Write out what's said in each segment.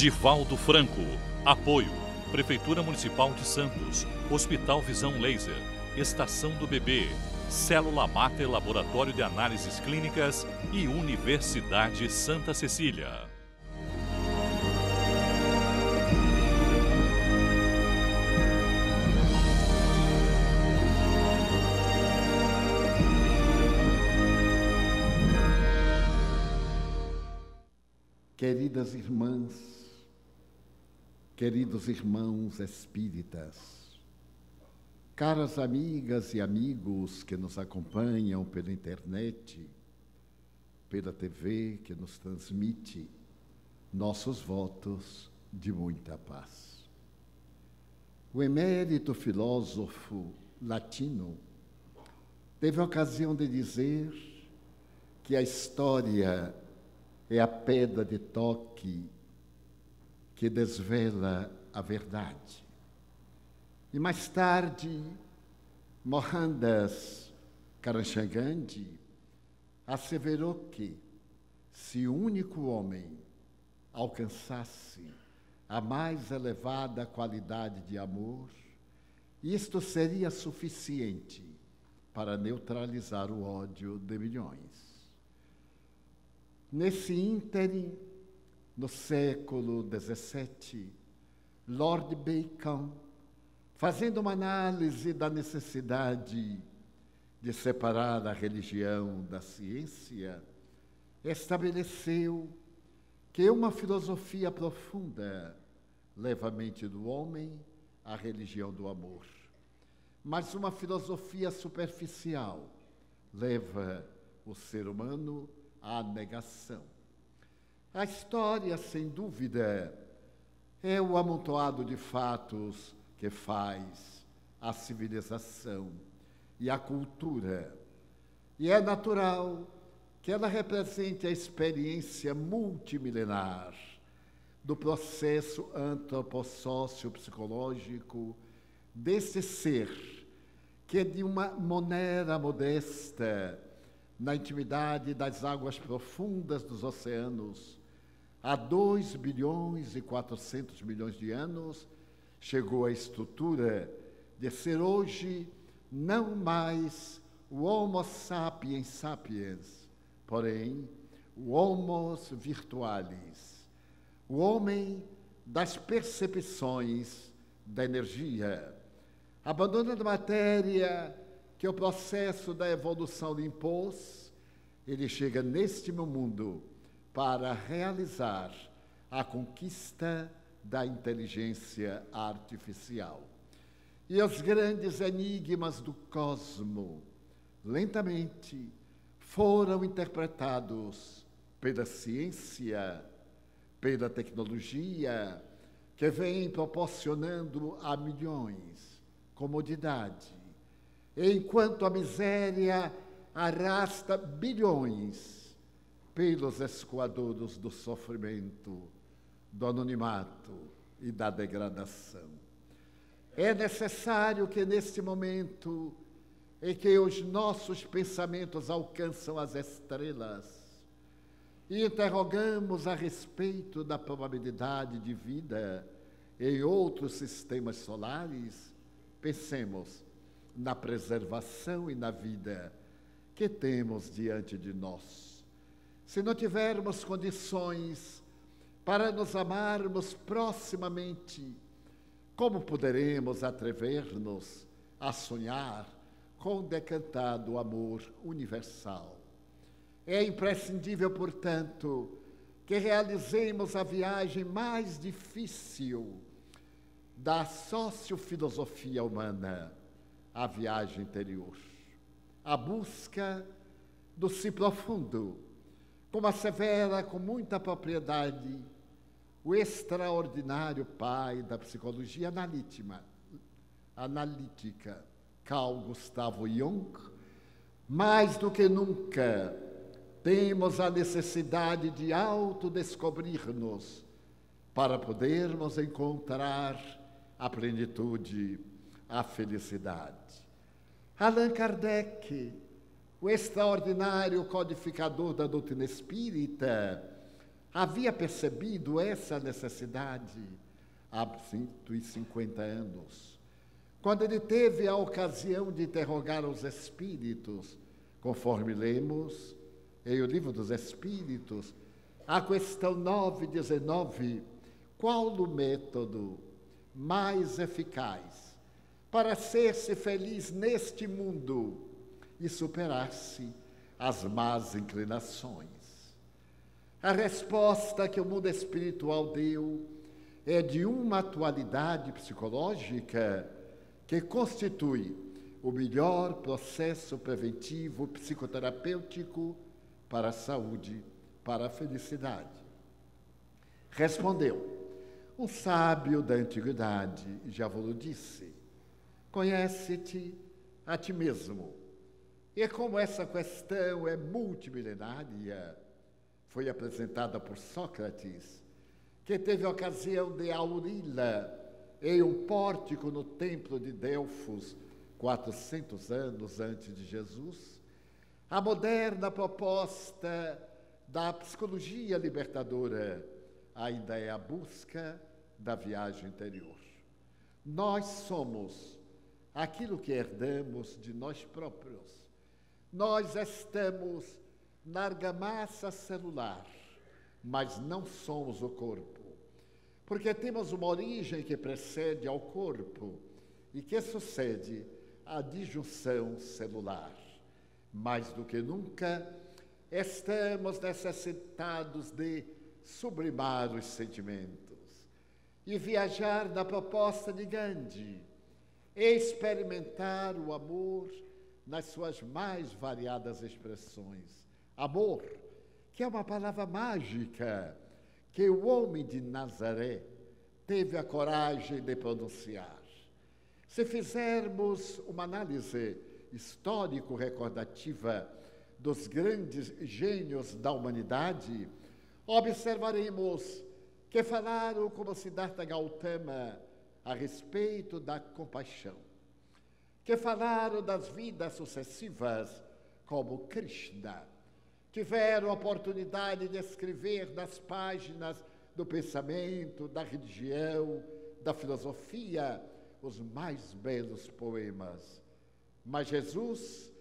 Divaldo Franco. Apoio. Prefeitura Municipal de Santos. Hospital Visão Laser. Estação do Bebê. Célula Mater Laboratório de Análises Clínicas e Universidade Santa Cecília. Queridas irmãs, queridos irmãos espíritas, caras amigas e amigos que nos acompanham pela internet, pela TV que nos transmite nossos votos de muita paz. O emérito filósofo latino teve a ocasião de dizer que a história é a pedra de toque que desvela a verdade. E mais tarde, Mohandas Karamchand asseverou que, se o único homem alcançasse a mais elevada qualidade de amor, isto seria suficiente para neutralizar o ódio de milhões. Nesse ínterim, no século XVII, Lord Bacon, fazendo uma análise da necessidade de separar a religião da ciência, estabeleceu que uma filosofia profunda leva a mente do homem à religião do amor, mas uma filosofia superficial leva o ser humano à negação. A história, sem dúvida, é o amontoado de fatos que faz a civilização e a cultura. E é natural que ela represente a experiência multimilenar do processo antropossócio-psicológico desse ser que, de uma maneira modesta, na intimidade das águas profundas dos oceanos, há 2 bilhões e 400 milhões de anos, chegou à estrutura de ser hoje não mais o Homo sapiens sapiens, porém o Homo virtualis, o homem das percepções da energia, abandonando a matéria que o processo da evolução lhe impôs, ele chega neste mundo para realizar a conquista da inteligência artificial. E os grandes enigmas do cosmo, lentamente, foram interpretados pela ciência, pela tecnologia, que vem proporcionando a milhões comodidade, enquanto a miséria arrasta bilhões pelos escoadouros do sofrimento, do anonimato e da degradação. É necessário que neste momento em que os nossos pensamentos alcançam as estrelas e interrogamos a respeito da probabilidade de vida em outros sistemas solares, pensemos na preservação e na vida que temos diante de nós. Se não tivermos condições para nos amarmos proximamente, como poderemos atrever-nos a sonhar com o decantado amor universal? É imprescindível, portanto, que realizemos a viagem mais difícil da sociofilosofia humana a viagem interior, a busca do si profundo, como assevera com muita propriedade o extraordinário pai da psicologia analítica, analítica Carl Gustavo Jung, mais do que nunca temos a necessidade de autodescobrir-nos para podermos encontrar a plenitude a felicidade. Allan Kardec, o extraordinário codificador da doutrina espírita, havia percebido essa necessidade há 150 anos, quando ele teve a ocasião de interrogar os espíritos, conforme lemos em o livro dos Espíritos, a questão 9, 19, qual o método mais eficaz para ser-se feliz neste mundo e superar-se as más inclinações? A resposta que o mundo espiritual deu é de uma atualidade psicológica que constitui o melhor processo preventivo psicoterapêutico para a saúde, para a felicidade. Respondeu um sábio da antiguidade, já vos disse: conhece-te a ti mesmo. E como essa questão é multimilenária, foi apresentada por Sócrates, que teve a ocasião de auri-la em um pórtico no templo de Delfos, 400 anos antes de Jesus, a moderna proposta da psicologia libertadora ainda é a busca da viagem interior. Nós somos aquilo que herdamos de nós próprios. Nós estamos na argamassa celular, mas não somos o corpo. Porque temos uma origem que precede ao corpo e que sucede à disjunção celular. Mais do que nunca, estamos necessitados de sublimar os sentimentos e viajar na proposta de Gandhi, experimentar o amor nas suas mais variadas expressões. Amor, que é uma palavra mágica que o homem de Nazaré teve a coragem de pronunciar. Se fizermos uma análise histórico-recordativa dos grandes gênios da humanidade, observaremos que falaram como Siddhartha Gautama a respeito da compaixão, que falaram das vidas sucessivas como Krishna, tiveram a oportunidade de escrever nas páginas do pensamento, da religião, da filosofia, os mais belos poemas. Mas Jesus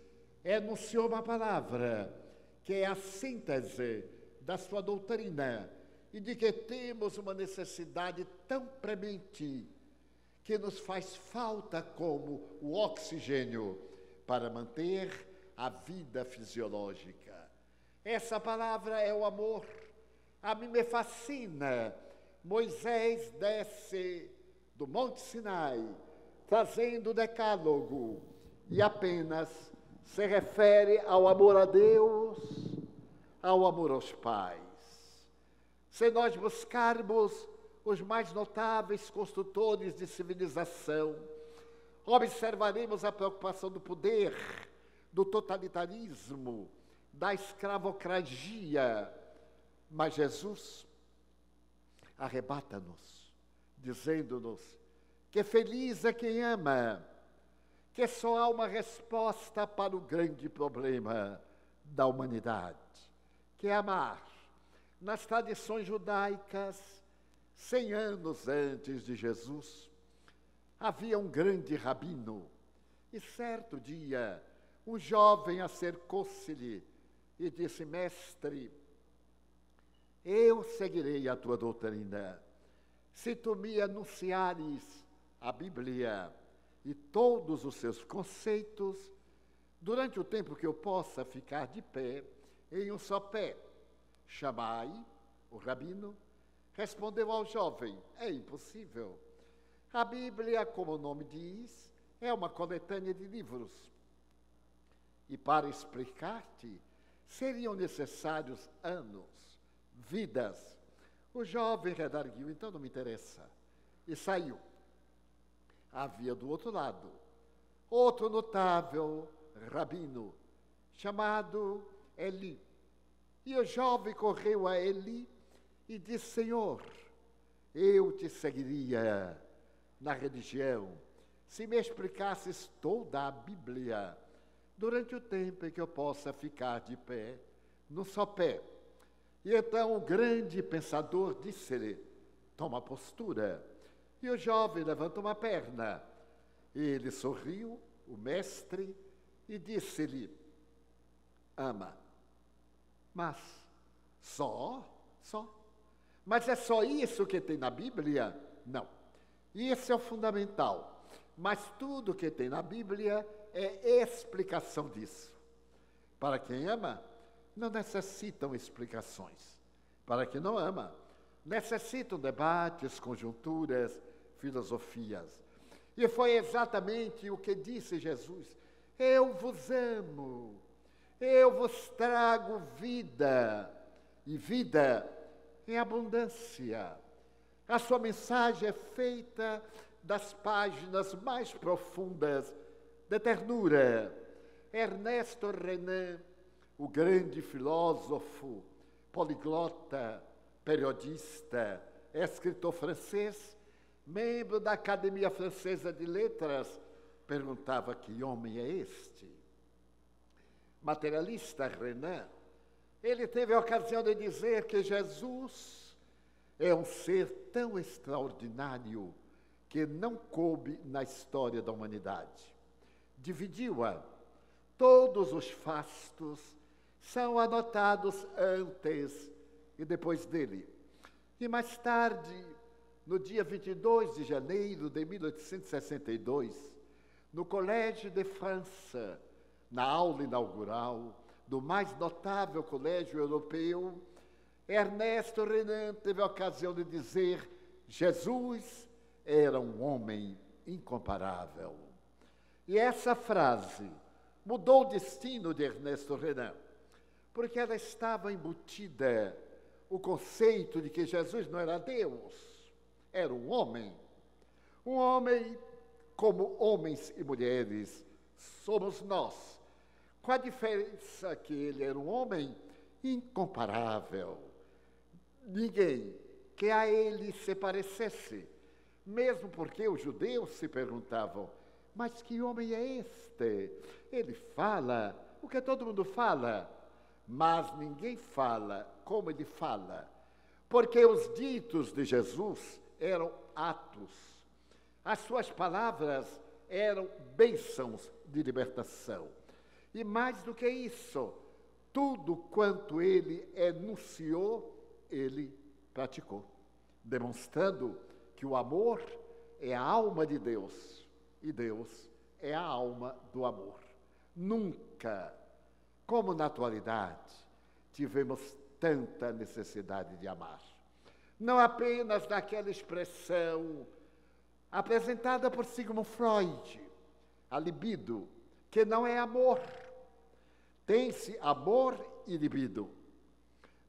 enunciou uma palavra que é a síntese da sua doutrina e de que temos uma necessidade tão premente que nos faz falta como o oxigênio para manter a vida fisiológica. Essa palavra é o amor. A mim me fascina. Moisés desce do Monte Sinai, trazendo o decálogo, e apenas se refere ao amor a Deus, ao amor aos pais. Se nós buscarmos os mais notáveis construtores de civilização, observaremos a preocupação do poder, do totalitarismo, da escravocracia. Mas Jesus arrebata-nos, dizendo-nos que feliz é quem ama, que só há uma resposta para o grande problema da humanidade, que é amar. Nas tradições judaicas, cem anos antes de Jesus, havia um grande rabino, e certo dia, um jovem acercou-se-lhe e disse: Mestre, eu seguirei a tua doutrina, se tu me anunciares a Bíblia e todos os seus conceitos, durante o tempo que eu possa ficar de pé, em um só pé. Chamai, o rabino, respondeu ao jovem: É impossível. A Bíblia, como o nome diz, é uma coletânea de livros. E para explicar-te, seriam necessários anos, vidas. O jovem redarguiu, então não me interessa. E saiu. Havia do outro lado outro notável rabino, chamado Eli. E o jovem correu a Eli e disse: Senhor, eu te seguiria na religião se me explicasses toda a Bíblia durante o tempo em que eu possa ficar de pé, no só pé. E então o grande pensador disse-lhe: Toma postura. E o jovem levanta uma perna. Ele sorriu, o mestre, e disse-lhe: Ama. Mas só, só. Mas é só isso que tem na Bíblia? Não. Isso é o fundamental. Mas tudo que tem na Bíblia é explicação disso. Para quem ama, não necessitam explicações. Para quem não ama, necessitam debates, conjunturas, filosofias. E foi exatamente o que disse Jesus: Eu vos amo, eu vos trago vida, e vida em abundância. A sua mensagem é feita das páginas mais profundas de ternura. Ernesto Renan, o grande filósofo, poliglota, periodista, escritor francês, membro da Academia Francesa de Letras, perguntava que homem é este? Materialista Renan, ele teve a ocasião de dizer que Jesus é um ser tão extraordinário que não coube na história da humanidade. Dividiu-a. Todos os fastos são anotados antes e depois dele. E mais tarde, no dia 22 de janeiro de 1862, no Colégio de França, na aula inaugural do mais notável colégio europeu, Ernesto Renan teve a ocasião de dizer: Jesus era um homem incomparável. E essa frase mudou o destino de Ernesto Renan, porque ela estava embutida o conceito de que Jesus não era Deus, era um homem. Um homem como homens e mulheres somos nós, com a diferença que ele era um homem incomparável. Ninguém que a ele se parecesse, mesmo porque os judeus se perguntavam: mas que homem é este? Ele fala o que todo mundo fala, mas ninguém fala como ele fala, porque os ditos de Jesus eram atos, as suas palavras eram bênçãos de libertação. E mais do que isso, tudo quanto ele enunciou, ele praticou, demonstrando que o amor é a alma de Deus e Deus é a alma do amor. Nunca, como na atualidade, tivemos tanta necessidade de amar. Não apenas naquela expressão apresentada por Sigmund Freud, a libido, que não é amor. Tem-se amor e libido.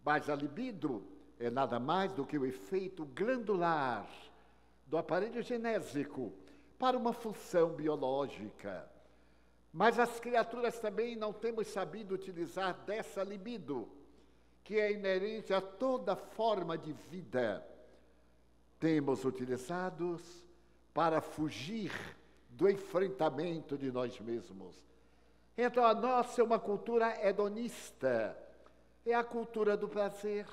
Mas a libido é nada mais do que o efeito glandular do aparelho genésico para uma função biológica. Mas as criaturas também não temos sabido utilizar dessa libido, que é inerente a toda forma de vida. Temos utilizados para fugir do enfrentamento de nós mesmos. Então, a nossa é uma cultura hedonista, é a cultura do prazer.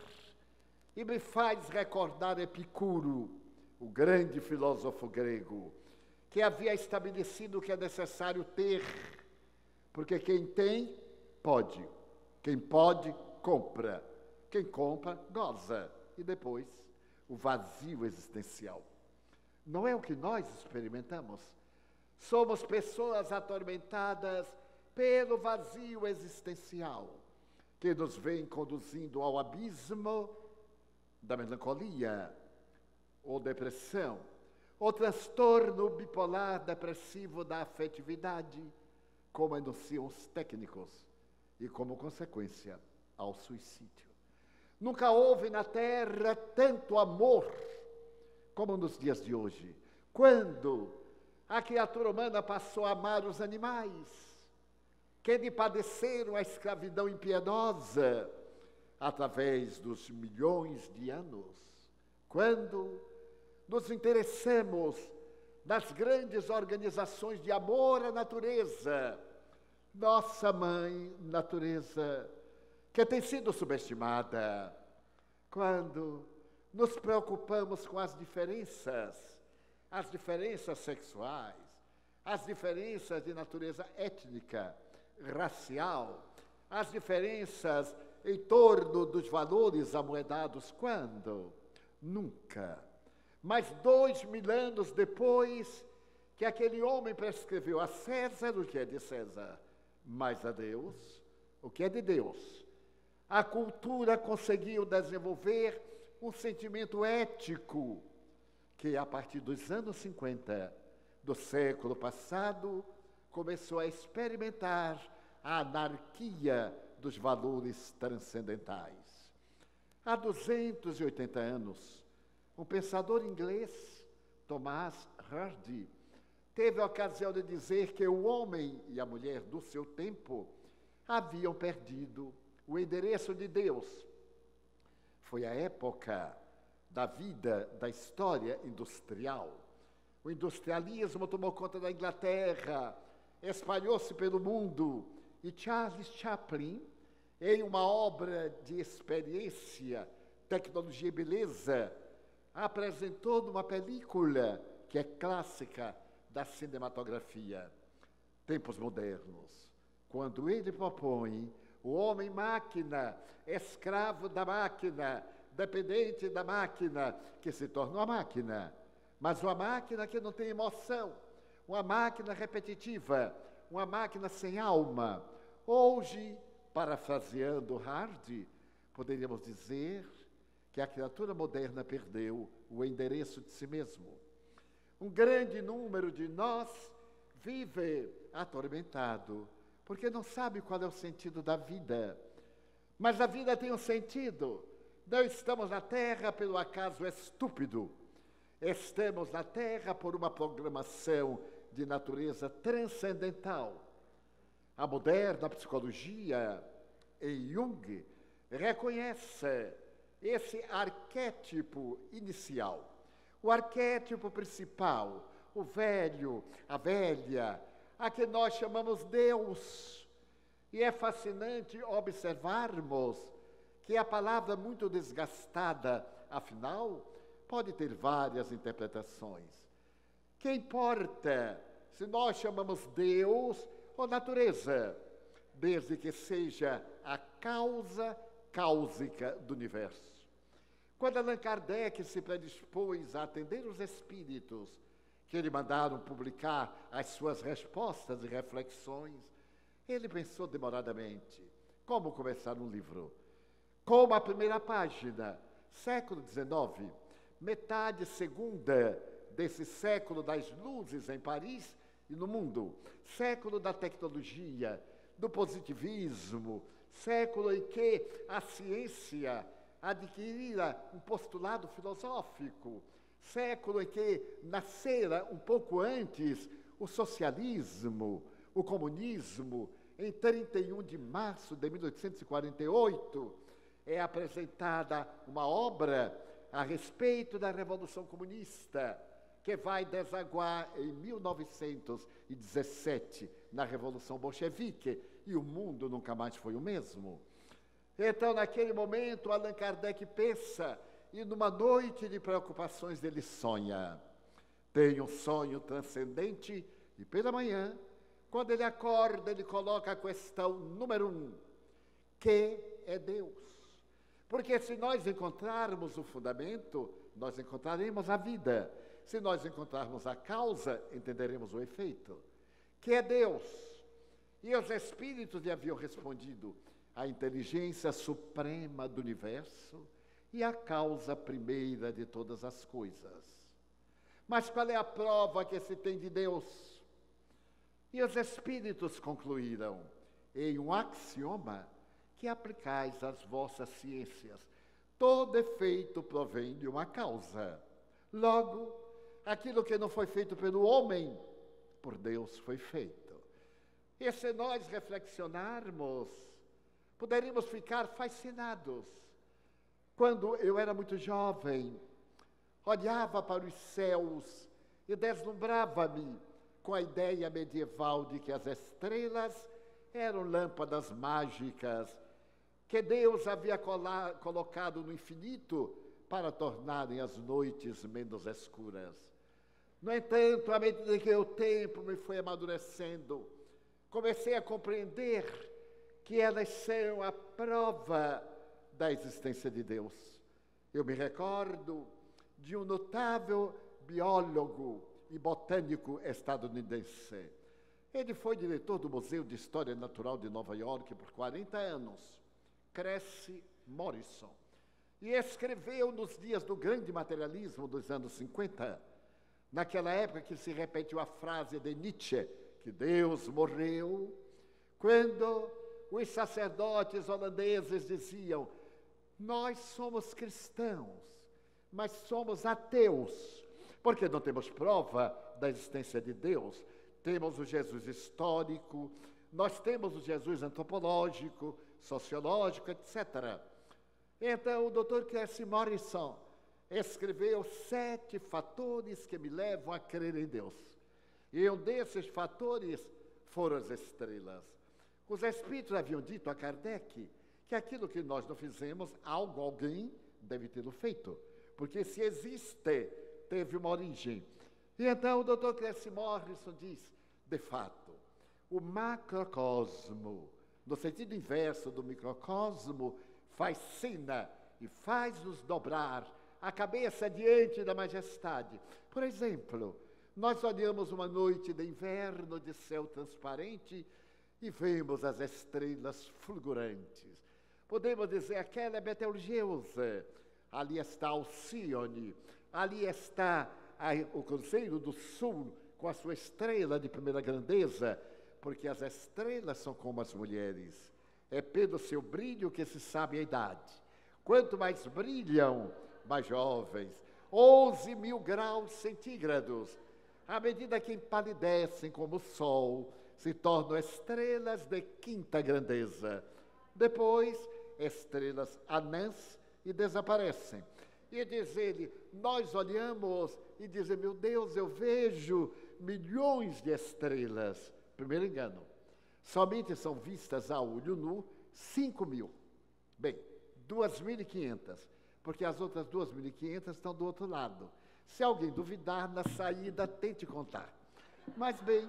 E me faz recordar Epicuro, o grande filósofo grego, que havia estabelecido que é necessário ter, porque quem tem, pode. Quem pode, compra. Quem compra, goza. E depois, o vazio existencial. Não é o que nós experimentamos. Somos pessoas atormentadas pelo vazio existencial que nos vem conduzindo ao abismo da melancolia ou depressão, ou transtorno bipolar depressivo da afetividade, como anunciam os técnicos, e como consequência ao suicídio. Nunca houve na Terra tanto amor como nos dias de hoje, quando a criatura humana passou a amar os animais, que lhe padeceram a escravidão impiedosa através dos milhões de anos, quando nos interessamos nas grandes organizações de amor à natureza, nossa mãe natureza, que tem sido subestimada, quando nos preocupamos com as diferenças, as diferenças sexuais, as diferenças de natureza étnica, racial, as diferenças em torno dos valores amoedados. Quando? Nunca. Mas dois mil anos depois que aquele homem prescreveu a César o que é de César, mas a Deus o que é de Deus. A cultura conseguiu desenvolver um sentimento ético que, a partir dos anos 50 do século passado, começou a experimentar a anarquia dos valores transcendentais. Há 280 anos, um pensador inglês, Thomas Hardy, teve a ocasião de dizer que o homem e a mulher do seu tempo haviam perdido o endereço de Deus. Foi a época da vida, da história industrial. O industrialismo tomou conta da Inglaterra, espalhou-se pelo mundo, e Charles Chaplin, em uma obra de experiência, tecnologia e beleza, apresentou numa película que é clássica da cinematografia, Tempos Modernos, quando ele propõe o homem-máquina, escravo da máquina, dependente da máquina, que se torna uma máquina, mas uma máquina que não tem emoção, uma máquina repetitiva, uma máquina sem alma. Hoje, parafraseando Hardy, poderíamos dizer que a criatura moderna perdeu o endereço de si mesmo. Um grande número de nós vive atormentado, porque não sabe qual é o sentido da vida. Mas a vida tem um sentido. Não estamos na Terra pelo acaso estúpido. Estamos na Terra por uma programação de natureza transcendental. A moderna psicologia, em Jung, reconhece esse arquétipo inicial, o arquétipo principal, o velho, a velha, a que nós chamamos Deus. E é fascinante observarmos que a palavra muito desgastada, afinal, pode ter várias interpretações. Que importa se nós chamamos Deus ou natureza, desde que seja a causa cáusica do universo. Quando Allan Kardec se predispôs a atender os espíritos que lhe mandaram publicar as suas respostas e reflexões, ele pensou demoradamente como começar um livro. Como a primeira página, século XIX, metade segunda desse século das luzes em Paris, e no mundo, século da tecnologia, do positivismo, século em que a ciência adquirira um postulado filosófico, século em que nascera um pouco antes o socialismo, o comunismo, em 31 de março de 1848, é apresentada uma obra a respeito da Revolução Comunista, que vai desaguar em 1917 na Revolução Bolchevique, e o mundo nunca mais foi o mesmo. Então, naquele momento, Allan Kardec pensa, e numa noite de preocupações ele sonha. Tem um sonho transcendente, e pela manhã, quando ele acorda, ele coloca a questão número um: que é Deus? Porque se nós encontrarmos o fundamento, nós encontraremos a vida. Se nós encontrarmos a causa, entenderemos o efeito, que é Deus. E os espíritos lhe haviam respondido: a inteligência suprema do universo e a causa primeira de todas as coisas. Mas qual é a prova que se tem de Deus? E os espíritos concluíram em um axioma que aplicais às vossas ciências. Todo efeito provém de uma causa. Logo, aquilo que não foi feito pelo homem, por Deus foi feito. E se nós reflexionarmos, poderíamos ficar fascinados. Quando eu era muito jovem, olhava para os céus e deslumbrava-me com a ideia medieval de que as estrelas eram lâmpadas mágicas que Deus havia colocado no infinito para tornarem as noites menos escuras. No entanto, à medida que o tempo me foi amadurecendo, comecei a compreender que elas são a prova da existência de Deus. Eu me recordo de um notável biólogo e botânico estadunidense. Ele foi diretor do Museu de História Natural de Nova York por 40 anos, Cresce Morrison, e escreveu nos dias do grande materialismo dos anos 50, naquela época que se repetiu a frase de Nietzsche, que Deus morreu, quando os sacerdotes holandeses diziam: Nós somos cristãos, mas somos ateus, porque não temos prova da existência de Deus. Temos o Jesus histórico, nós temos o Jesus antropológico, sociológico, etc. Então, o Dr. Cassie Morrison escreveu sete fatores que me levam a crer em Deus. E um desses fatores foram as estrelas. Os espíritos haviam dito a Kardec que aquilo que nós não fizemos, algo, alguém deve tê-lo feito. Porque se existe, teve uma origem. E então o Dr. Cresce Morrison diz, de fato, o macrocosmo, no sentido inverso do microcosmo, faz cena e faz-nos dobrar a cabeça diante da majestade. Por exemplo, nós olhamos uma noite de inverno de céu transparente e vemos as estrelas fulgurantes. Podemos dizer, aquela é Betelgeuse, ali está Alcione, ali está a, o Cruzeiro do Sul com a sua estrela de primeira grandeza, porque as estrelas são como as mulheres. É pelo seu brilho que se sabe a idade. Quanto mais brilham, mais jovens. 11 mil graus centígrados. À medida que empalidecem como o sol, se tornam estrelas de quinta grandeza. Depois, estrelas anãs e desaparecem. E diz ele: Nós olhamos e dizemos, meu Deus, eu vejo milhões de estrelas. Primeiro engano. Somente são vistas a olho nu 5 mil. Bem, 2.500, porque as outras 2.500 estão do outro lado. Se alguém duvidar, na saída, tente contar. Mas, bem,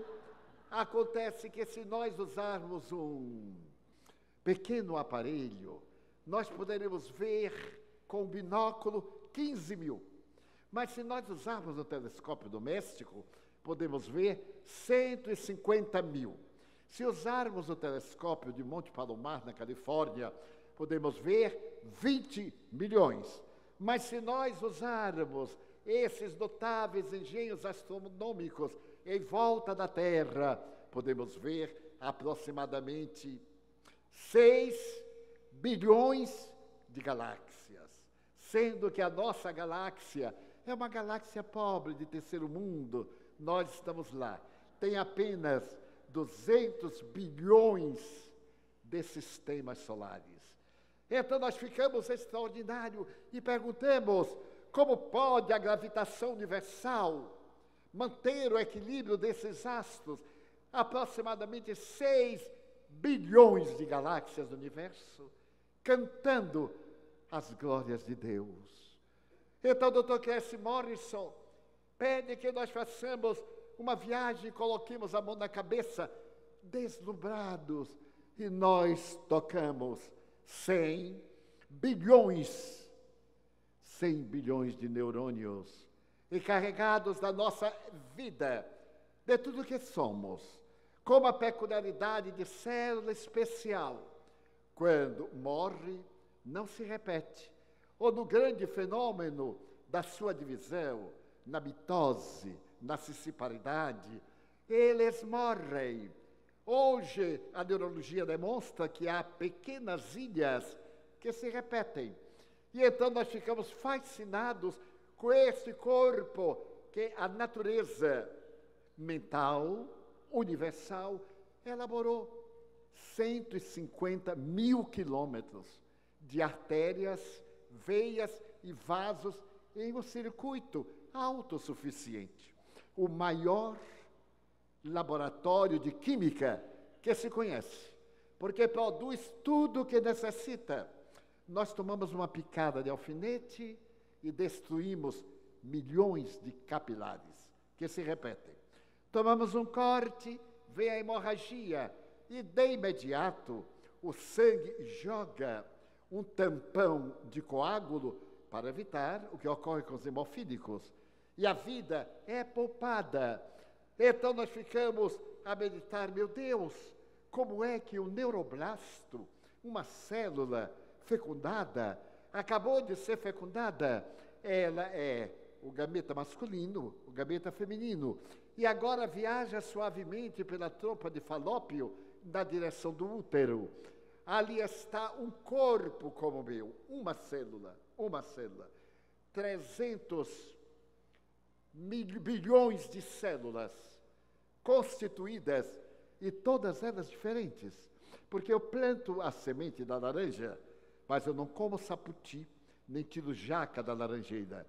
Acontece que se nós usarmos um pequeno aparelho, nós poderemos ver com binóculo 15 mil. Mas se nós usarmos o telescópio doméstico, podemos ver 150 mil. Se usarmos o telescópio de Monte Palomar, na Califórnia, podemos ver 20 milhões. Mas se nós usarmos esses notáveis engenhos astronômicos em volta da Terra, podemos ver aproximadamente 6 bilhões de galáxias, sendo que a nossa galáxia é uma galáxia pobre de terceiro mundo, nós estamos lá. Tem apenas 200 bilhões de sistemas solares. Então nós ficamos extraordinário e perguntamos como pode a gravitação universal manter o equilíbrio desses astros, aproximadamente 6 bilhões de galáxias do universo, cantando as glórias de Deus. Então, Dr. Cassie Morrison pede que nós façamos uma viagem e coloquemos a mão na cabeça, deslumbrados, e nós tocamos 100 bilhões, 100 bilhões de neurônios encarregados da nossa vida, de tudo que somos, com a peculiaridade de célula especial. Quando morre, não se repete. Ou no grande fenômeno da sua divisão, na mitose, na cissiparidade, eles morrem. Hoje, a neurologia demonstra que há pequenas ilhas que se repetem. E então nós ficamos fascinados com esse corpo que a natureza mental, universal, elaborou 150 mil quilômetros de artérias, veias e vasos em um circuito autossuficiente. O maior laboratório de química que se conhece. porque produz tudo o que necessita. Nós tomamos uma picada de alfinete e destruímos milhões de capilares que se repetem. Tomamos um corte, vem a hemorragia e de imediato o sangue joga um tampão de coágulo para evitar o que ocorre com os hemofílicos. E a vida é poupada. Então nós ficamos a meditar, meu Deus, como é que o neuroblasto, uma célula fecundada, acabou de ser fecundada, ela é o gameta masculino, o gameta feminino, e agora viaja suavemente pela trompa de Falópio na direção do útero. Ali está um corpo como o meu, uma célula, uma célula. 300 mil, bilhões de células constituídas e todas elas diferentes. Porque eu planto a semente da laranja, mas eu não como saputi, nem tiro jaca da laranjeira.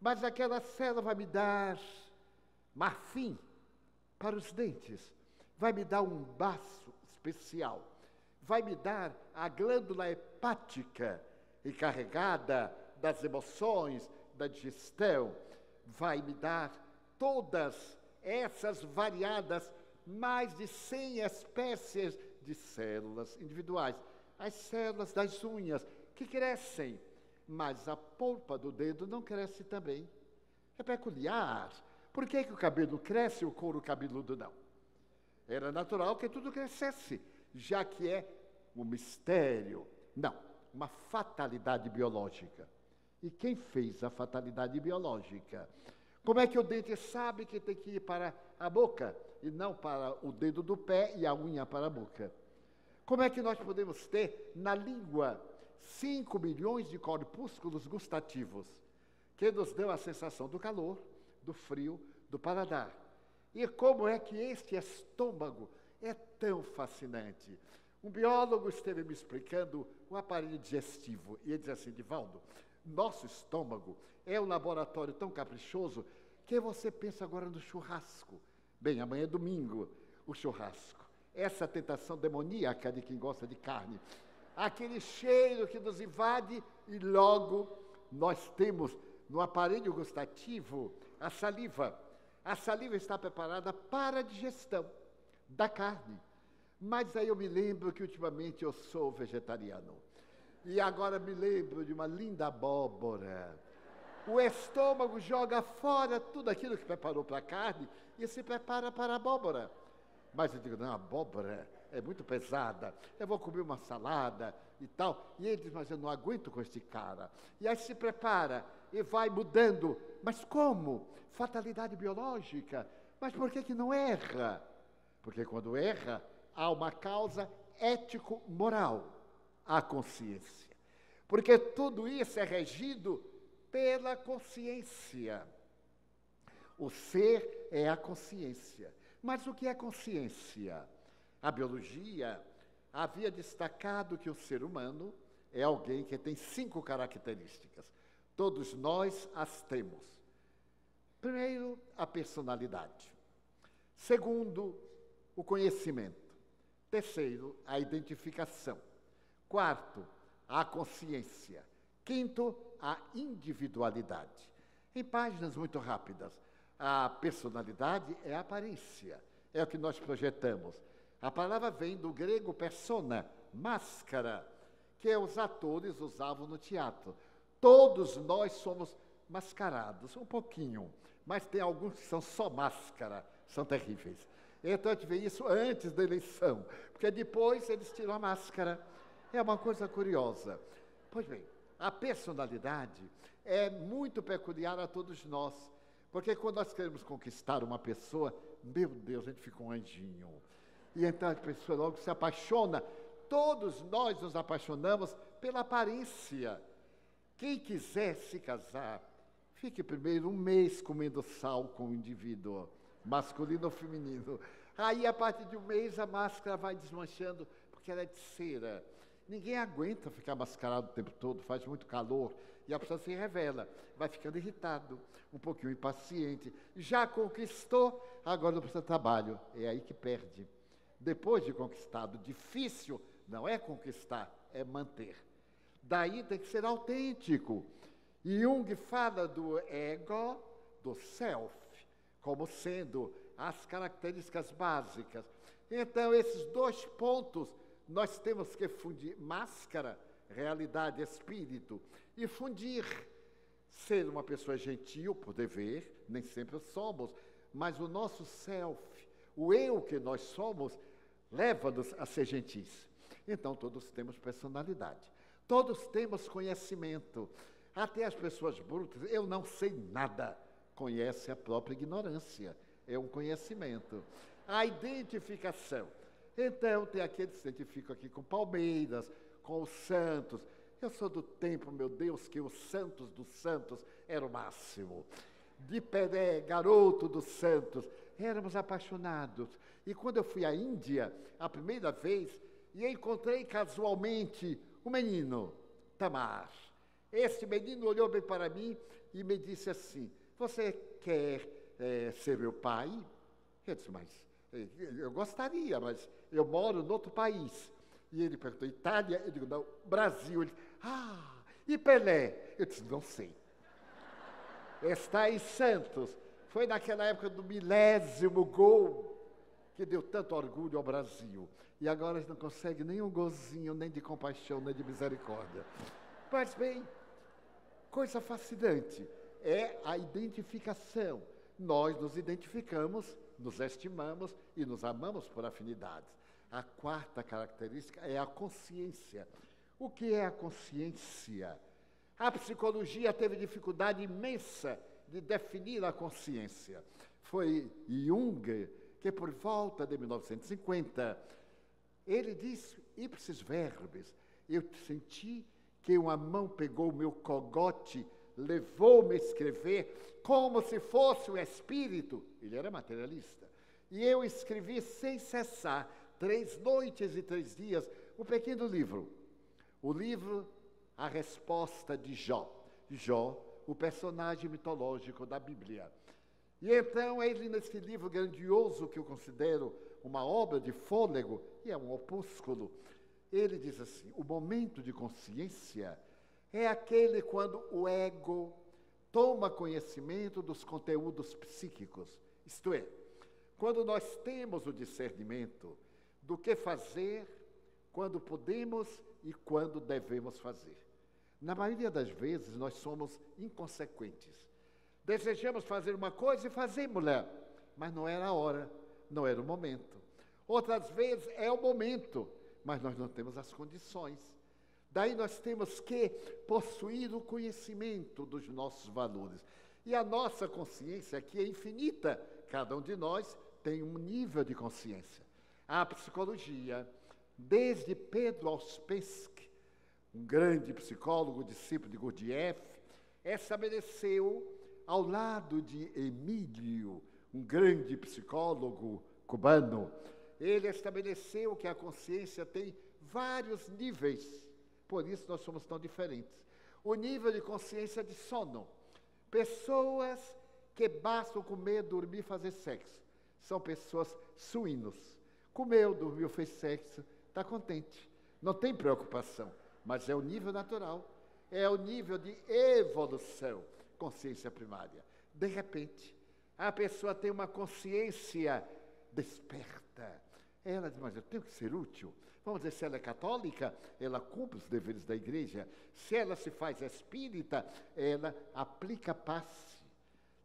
Mas aquela célula vai me dar marfim para os dentes, vai me dar um baço especial, vai me dar a glândula hepática encarregada das emoções, da digestão, vai me dar todas essas variadas mais de 100 espécies de células individuais. As células das unhas que crescem, mas a polpa do dedo não cresce também. É peculiar. Por que, que o cabelo cresce e o couro cabeludo não? Era natural que tudo crescesse, já que é um mistério. Não, uma fatalidade biológica. E quem fez a fatalidade biológica? Como é que o dente sabe que tem que ir para a boca e não para o dedo do pé e a unha para a boca? Como é que nós podemos ter na língua 5 milhões de corpúsculos gustativos que nos dão a sensação do calor, do frio, do paladar? E como é que este estômago é tão fascinante? Um biólogo esteve me explicando o aparelho digestivo e ele diz assim, Divaldo, nosso estômago é um laboratório tão caprichoso que você pensa agora no churrasco. Bem, amanhã é domingo, o churrasco. Essa tentação demoníaca de quem gosta de carne. Aquele cheiro que nos invade e logo nós temos no aparelho gustativo a saliva. A saliva está preparada para a digestão da carne. Mas aí eu me lembro que ultimamente eu sou vegetariano. E agora me lembro de uma linda abóbora. O estômago joga fora tudo aquilo que preparou para a carne e se prepara para a abóbora. Mas eu digo, não, abóbora é muito pesada, eu vou comer uma salada e tal. E ele diz, mas eu não aguento com este cara. E aí se prepara e vai mudando. Mas como? Fatalidade biológica. Mas por que, que não erra? Porque quando erra, há uma causa ético-moral a consciência. Porque tudo isso é regido pela consciência. O ser é a consciência. Mas o que é consciência? A biologia havia destacado que o ser humano é alguém que tem cinco características. Todos nós as temos. Primeiro, a personalidade. Segundo, o conhecimento. Terceiro, a identificação. Quarto, a consciência. Quinto, a individualidade. Em páginas muito rápidas, a personalidade é a aparência, é o que nós projetamos. A palavra vem do grego persona, máscara, que os atores usavam no teatro. Todos nós somos mascarados, um pouquinho, mas tem alguns que são só máscara, são terríveis. Então a gente vê isso antes da eleição, porque depois eles tiram a máscara é uma coisa curiosa. Pois bem, a personalidade é muito peculiar a todos nós, porque quando nós queremos conquistar uma pessoa, meu Deus, a gente fica um anjinho. E então a pessoa logo se apaixona. Todos nós nos apaixonamos pela aparência. Quem quiser se casar, fique primeiro um mês comendo sal com o indivíduo, masculino ou feminino. Aí, a partir de um mês, a máscara vai desmanchando, porque ela é de cera. Ninguém aguenta ficar mascarado o tempo todo, faz muito calor e a pessoa se revela, vai ficando irritado, um pouquinho impaciente. Já conquistou, agora não precisa de trabalho, é aí que perde. Depois de conquistado, difícil não é conquistar, é manter. Daí tem que ser autêntico. Jung fala do ego, do self, como sendo as características básicas. Então, esses dois pontos nós temos que fundir máscara, realidade, espírito, e fundir ser uma pessoa gentil, por dever, nem sempre somos, mas o nosso self, o eu que nós somos, leva-nos a ser gentis. Então, todos temos personalidade, todos temos conhecimento. Até as pessoas brutas, eu não sei nada, conhece a própria ignorância, é um conhecimento. A identificação. Então, tem aqueles que identificam aqui com Palmeiras, com os santos. Eu sou do tempo, meu Deus, que os santos dos santos era o máximo. De Pelé, garoto dos santos, éramos apaixonados. E quando eu fui à Índia, a primeira vez, e encontrei casualmente um menino, Tamar. Esse menino olhou bem para mim e me disse assim: Você quer é, ser meu pai? Eu disse, mas eu gostaria, mas eu moro no outro país. E ele perguntou, Itália? Eu digo, não, Brasil. Ele ah, e Pelé? Eu disse, não sei. Está em Santos. Foi naquela época do milésimo gol que deu tanto orgulho ao Brasil. E agora gente não consegue nem um golzinho, nem de compaixão, nem de misericórdia. Mas bem, coisa fascinante é a identificação. Nós nos identificamos, nos estimamos e nos amamos por afinidades. A quarta característica é a consciência. O que é a consciência? A psicologia teve dificuldade imensa de definir a consciência. Foi Jung que, por volta de 1950, ele disse, ipsis verbis, eu senti que uma mão pegou o meu cogote, levou-me a escrever como se fosse o espírito. Ele era materialista. E eu escrevi sem cessar três noites e três dias, um pequeno livro. O livro A Resposta de Jó. Jó, o personagem mitológico da Bíblia. E então, ele, nesse livro grandioso, que eu considero uma obra de fôlego, e é um opúsculo, ele diz assim: o momento de consciência é aquele quando o ego toma conhecimento dos conteúdos psíquicos, isto é, quando nós temos o discernimento do que fazer, quando podemos e quando devemos fazer. Na maioria das vezes, nós somos inconsequentes. Desejamos fazer uma coisa e fazemos-la, mas não era a hora, não era o momento. Outras vezes é o momento, mas nós não temos as condições. Daí nós temos que possuir o conhecimento dos nossos valores. E a nossa consciência aqui é infinita. Cada um de nós tem um nível de consciência a psicologia, desde Pedro Auspensky, um grande psicólogo, discípulo de Gurdjieff, estabeleceu, ao lado de Emílio, um grande psicólogo cubano, ele estabeleceu que a consciência tem vários níveis, por isso nós somos tão diferentes. O nível de consciência de sono. Pessoas que bastam comer, dormir, fazer sexo. São pessoas suínos. Comeu, dormiu, fez sexo, está contente. Não tem preocupação, mas é o nível natural, é o nível de evolução, consciência primária. De repente, a pessoa tem uma consciência desperta. Ela diz, mas eu tenho que ser útil. Vamos dizer, se ela é católica, ela cumpre os deveres da igreja. Se ela se faz espírita, ela aplica passe.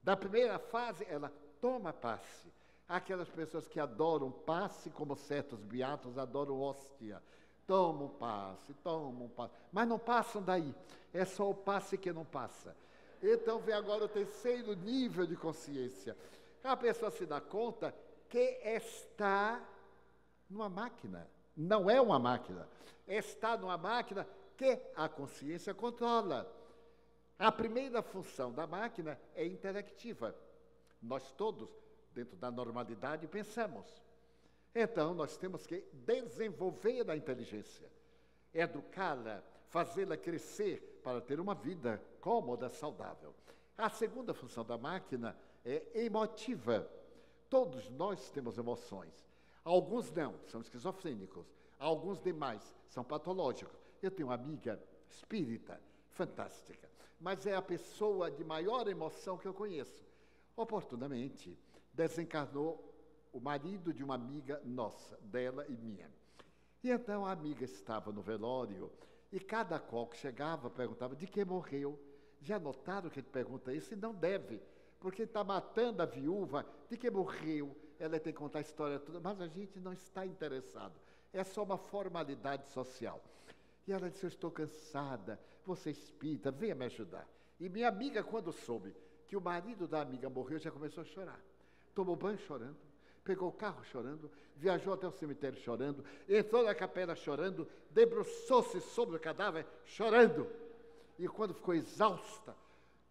Da primeira fase, ela toma passe. Aquelas pessoas que adoram passe, como certos beatos adoram hóstia. Tomam passe, tomam passe. Mas não passam daí. É só o passe que não passa. Então vem agora o terceiro nível de consciência. A pessoa se dá conta que está numa máquina. Não é uma máquina. Está numa máquina que a consciência controla. A primeira função da máquina é intelectiva. Nós todos dentro da normalidade, pensamos. Então, nós temos que desenvolver a inteligência, educá-la, fazê-la crescer para ter uma vida cômoda, saudável. A segunda função da máquina é emotiva. Todos nós temos emoções. Alguns não, são esquizofrênicos. Alguns demais são patológicos. Eu tenho uma amiga espírita, fantástica, mas é a pessoa de maior emoção que eu conheço. Oportunamente, desencarnou o marido de uma amiga nossa, dela e minha. E então a amiga estava no velório e cada qual que chegava perguntava de que morreu. Já notaram que ele pergunta isso? E não deve, porque está matando a viúva de que morreu. Ela tem que contar a história toda, mas a gente não está interessado. É só uma formalidade social. E ela disse: Eu estou cansada, você espírita, venha me ajudar. E minha amiga, quando soube que o marido da amiga morreu, já começou a chorar. Tomou banho chorando, pegou o carro chorando, viajou até o cemitério chorando, entrou na capela chorando, debruçou-se sobre o cadáver chorando. E quando ficou exausta,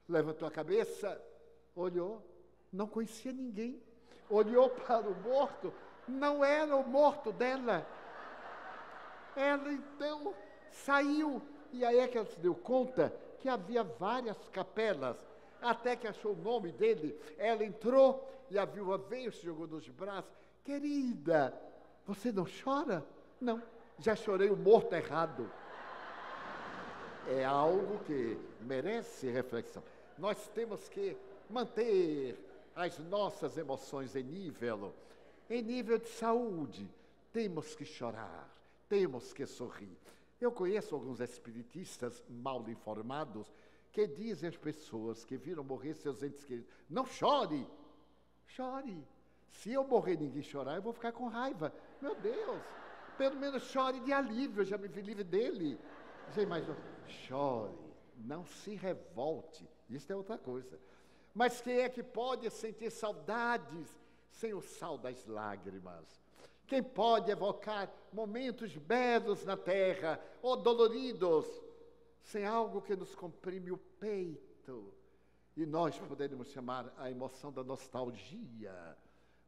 levantou a cabeça, olhou, não conhecia ninguém. Olhou para o morto, não era o morto dela. Ela então saiu. E aí é que ela se deu conta que havia várias capelas. Até que achou o nome dele, ela entrou e a viúva veio, se jogou nos braços. Querida, você não chora? Não, já chorei o morto errado. É algo que merece reflexão. Nós temos que manter as nossas emoções em nível, em nível de saúde. Temos que chorar, temos que sorrir. Eu conheço alguns espiritistas mal informados que dizem às pessoas que viram morrer seus entes queridos: não chore, chore. Se eu morrer e ninguém chorar, eu vou ficar com raiva. Meu Deus, pelo menos chore de alívio, eu já me vi livre dele. Você imagina, chore, não se revolte. Isso é outra coisa. Mas quem é que pode sentir saudades sem o sal das lágrimas? Quem pode evocar momentos belos na terra ou doloridos, sem algo que nos comprime o peito? E nós poderíamos chamar a emoção da nostalgia,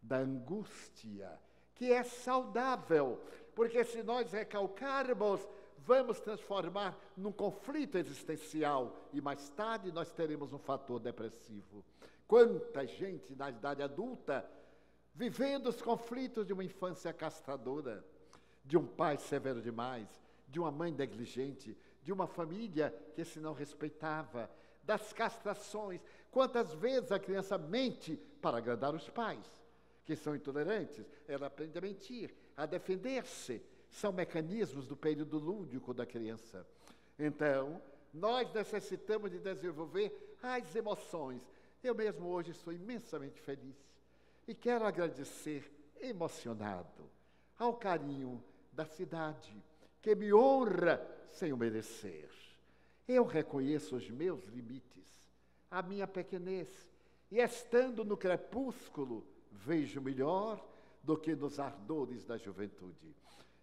da angústia, que é saudável, porque se nós recalcarmos, vamos transformar num conflito existencial e mais tarde nós teremos um fator depressivo. Quanta gente na idade adulta vivendo os conflitos de uma infância castradora, de um pai severo demais, de uma mãe negligente, de uma família que se não respeitava, das castrações. Quantas vezes a criança mente para agradar os pais, que são intolerantes? Ela aprende a mentir, a defender-se. São mecanismos do período lúdico da criança. Então, nós necessitamos de desenvolver as emoções. Eu mesmo hoje estou imensamente feliz e quero agradecer emocionado ao carinho da cidade, que me honra sem o merecer. Eu reconheço os meus limites, a minha pequenez, e estando no crepúsculo, vejo melhor do que nos ardores da juventude.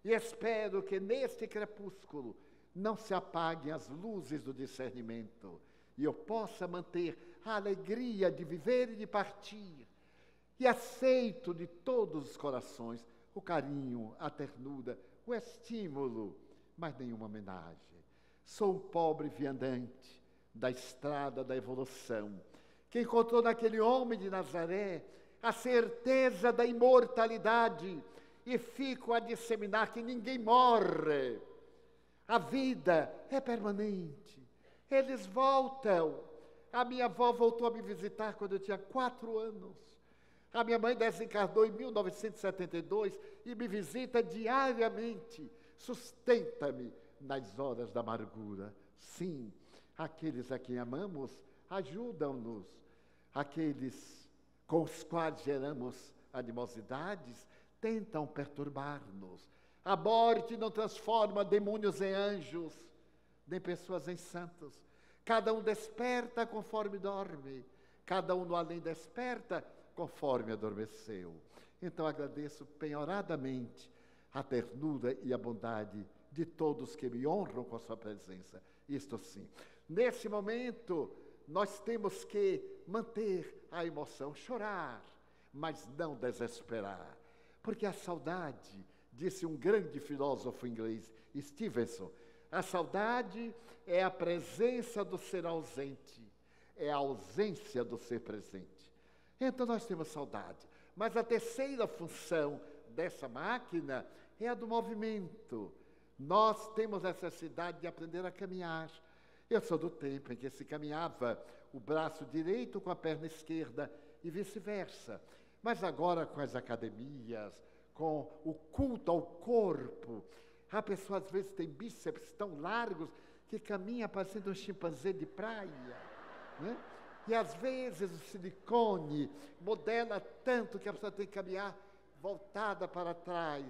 E espero que neste crepúsculo não se apaguem as luzes do discernimento e eu possa manter a alegria de viver e de partir e aceito de todos os corações o carinho, a ternura, o estímulo, mas nenhuma homenagem. Sou um pobre viandante da estrada da evolução, que encontrou naquele homem de Nazaré a certeza da imortalidade e fico a disseminar que ninguém morre. A vida é permanente. Eles voltam. A minha avó voltou a me visitar quando eu tinha quatro anos. A minha mãe desencarnou em 1972 e me visita diariamente. Sustenta-me nas horas da amargura. Sim, aqueles a quem amamos ajudam-nos. Aqueles com os quais geramos animosidades tentam perturbar-nos. A morte não transforma demônios em anjos, nem pessoas em santos. Cada um desperta conforme dorme. Cada um no além desperta conforme adormeceu. Então agradeço penhoradamente a ternura e a bondade de todos que me honram com a sua presença. Isto sim. Nesse momento, nós temos que manter a emoção, chorar, mas não desesperar. Porque a saudade, disse um grande filósofo inglês, Stevenson, a saudade é a presença do ser ausente, é a ausência do ser presente. Então nós temos saudade. Mas a terceira função dessa máquina é a do movimento. Nós temos necessidade de aprender a caminhar. Eu sou do tempo em que se caminhava o braço direito com a perna esquerda e vice-versa. Mas agora, com as academias, com o culto ao corpo, a pessoa às vezes tem bíceps tão largos que caminha parecendo um chimpanzé de praia. Né? E às vezes o silicone modela tanto que a pessoa tem que caminhar voltada para trás.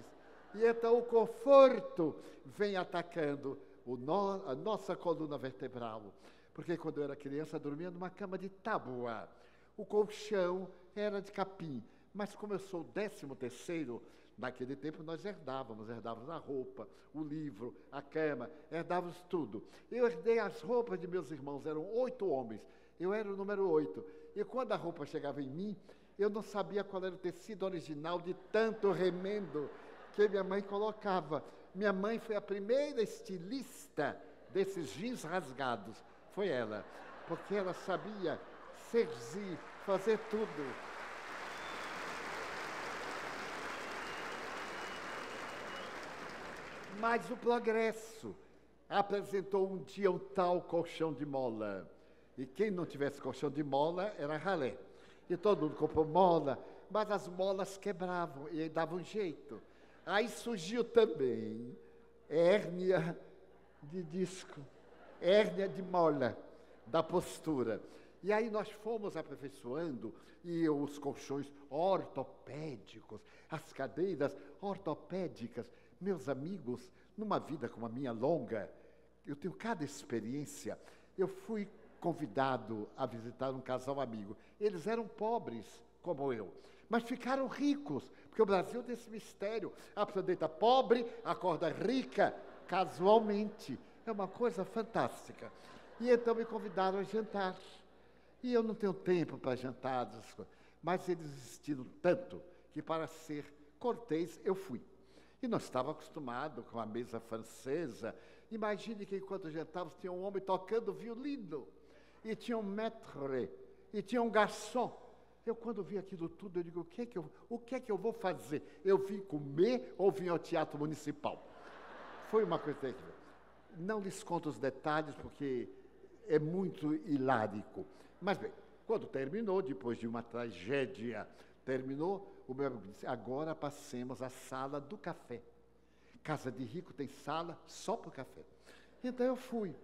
E então o conforto vem atacando no, a nossa coluna vertebral. Porque quando eu era criança, eu dormia numa cama de tábua. O colchão era de capim. Mas como eu sou o décimo terceiro, naquele tempo nós herdávamos, herdávamos a roupa, o livro, a cama, herdávamos tudo. Eu herdei as roupas de meus irmãos, eram oito homens. Eu era o número oito. E quando a roupa chegava em mim, eu não sabia qual era o tecido original de tanto remendo que minha mãe colocava. Minha mãe foi a primeira estilista desses jeans rasgados. Foi ela. Porque ela sabia seduzir, fazer tudo. Mas o progresso apresentou um dia um tal colchão de mola. E quem não tivesse colchão de mola era ralé. E todo mundo comprou mola, mas as molas quebravam e aí dava um jeito. Aí surgiu também hérnia de disco, hérnia de mola da postura. E aí nós fomos aperfeiçoando e os colchões ortopédicos, as cadeiras ortopédicas. Meus amigos, numa vida como a minha longa, eu tenho cada experiência. Eu fui convidado a visitar um casal amigo. Eles eram pobres, como eu, mas ficaram ricos, porque o Brasil tem esse mistério. A pessoa deita pobre, acorda rica, casualmente. É uma coisa fantástica. E então me convidaram a jantar. E eu não tenho tempo para jantar, mas eles insistiram tanto que, para ser cortês, eu fui. E não estava acostumado com a mesa francesa. Imagine que enquanto jantávamos tinha um homem tocando violino e tinha um maître, e tinha um garçom. Eu, quando vi aquilo tudo, eu digo, o que é que eu, o que é que eu vou fazer? Eu vim comer ou vim ao Teatro Municipal? Foi uma coisa terrível. Não lhes conto os detalhes, porque é muito hilárico. Mas, bem, quando terminou, depois de uma tragédia, terminou, o meu amigo disse, agora passemos à sala do café. Casa de rico tem sala só para o café. Então eu fui,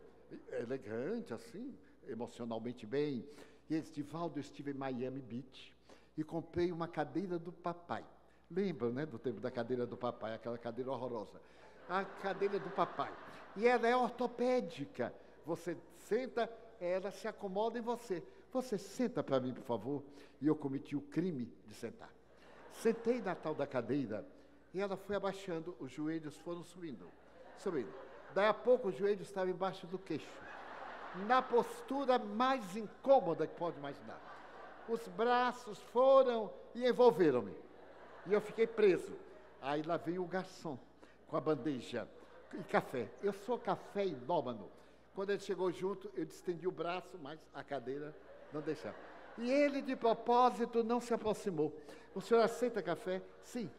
elegante assim, emocionalmente bem. E ele eu estive em Miami Beach e comprei uma cadeira do papai. Lembra, né, do tempo da cadeira do papai, aquela cadeira horrorosa. A cadeira do papai. E ela é ortopédica. Você senta, ela se acomoda em você. Você senta para mim, por favor. E eu cometi o crime de sentar. Sentei na tal da cadeira e ela foi abaixando, os joelhos foram subindo, subindo. Daí a pouco os joelhos estavam embaixo do queixo na postura mais incômoda que pode imaginar. Os braços foram e envolveram-me. E eu fiquei preso. Aí lá veio o garçom com a bandeja e café. Eu sou café inómano. Quando ele chegou junto, eu distendi o braço, mas a cadeira não deixava. E ele, de propósito, não se aproximou. O senhor aceita café? Sim.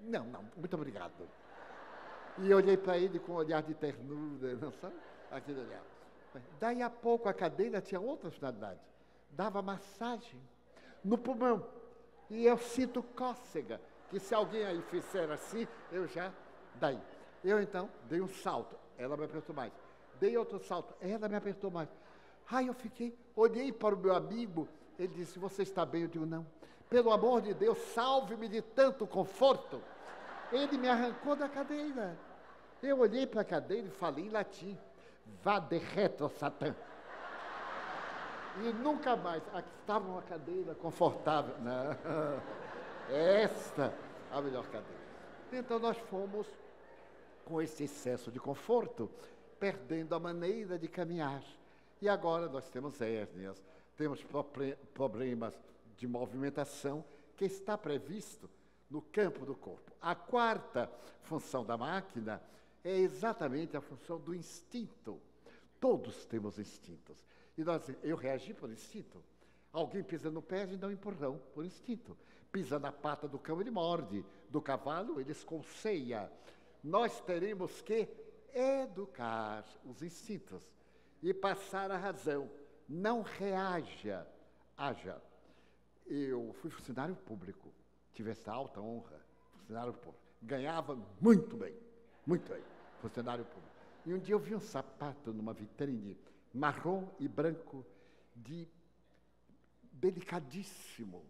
Não, não, muito obrigado. E eu olhei para ele com um olhar de ternura, não sabe? Aquele olhar. Daí a pouco a cadeira tinha outra finalidade. Dava massagem no pulmão. E eu sinto cócega, que se alguém aí fizer assim, eu já. Daí. Eu então dei um salto, ela me apertou mais. Dei outro salto, ela me apertou mais. Aí eu fiquei, olhei para o meu amigo, ele disse: Você está bem? Eu digo: Não. Pelo amor de Deus, salve-me de tanto conforto. Ele me arrancou da cadeira. Eu olhei para a cadeira e falei em latim. Vá de retro, Satã. E nunca mais. Aqui estava uma cadeira confortável. Não. Esta a melhor cadeira. Então nós fomos, com esse excesso de conforto, perdendo a maneira de caminhar. E agora nós temos hérnias, temos problemas de movimentação que está previsto no campo do corpo. A quarta função da máquina é exatamente a função do instinto. Todos temos instintos. E nós, eu reagi por instinto. Alguém pisa no pé, gente dá um empurrão, por instinto. Pisa na pata do cão, ele morde. Do cavalo, ele escolceia. Nós teremos que educar os instintos e passar a razão. Não reaja, haja. Eu fui funcionário público, tive essa alta honra, funcionário público. Ganhava muito bem, muito bem, funcionário público. E um dia eu vi um sapato numa vitrine, marrom e branco, de delicadíssimo.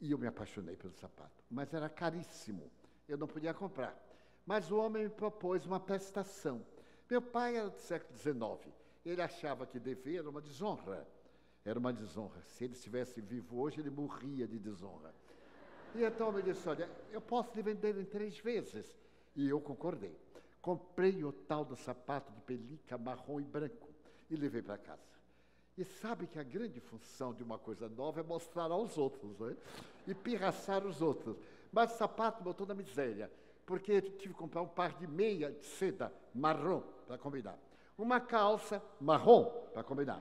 E eu me apaixonei pelo sapato, mas era caríssimo, eu não podia comprar. Mas o homem me propôs uma prestação. Meu pai era do século XIX, ele achava que dever era uma desonra. Era uma desonra. Se ele estivesse vivo hoje, ele morria de desonra. E então me disse: Olha, eu posso lhe vender em três vezes. E eu concordei. Comprei o tal do sapato de pelica marrom e branco e levei para casa. E sabe que a grande função de uma coisa nova é mostrar aos outros, né? E pirraçar os outros. Mas o sapato botou na miséria, porque eu tive que comprar um par de meia de seda marrom para combinar. Uma calça marrom para combinar.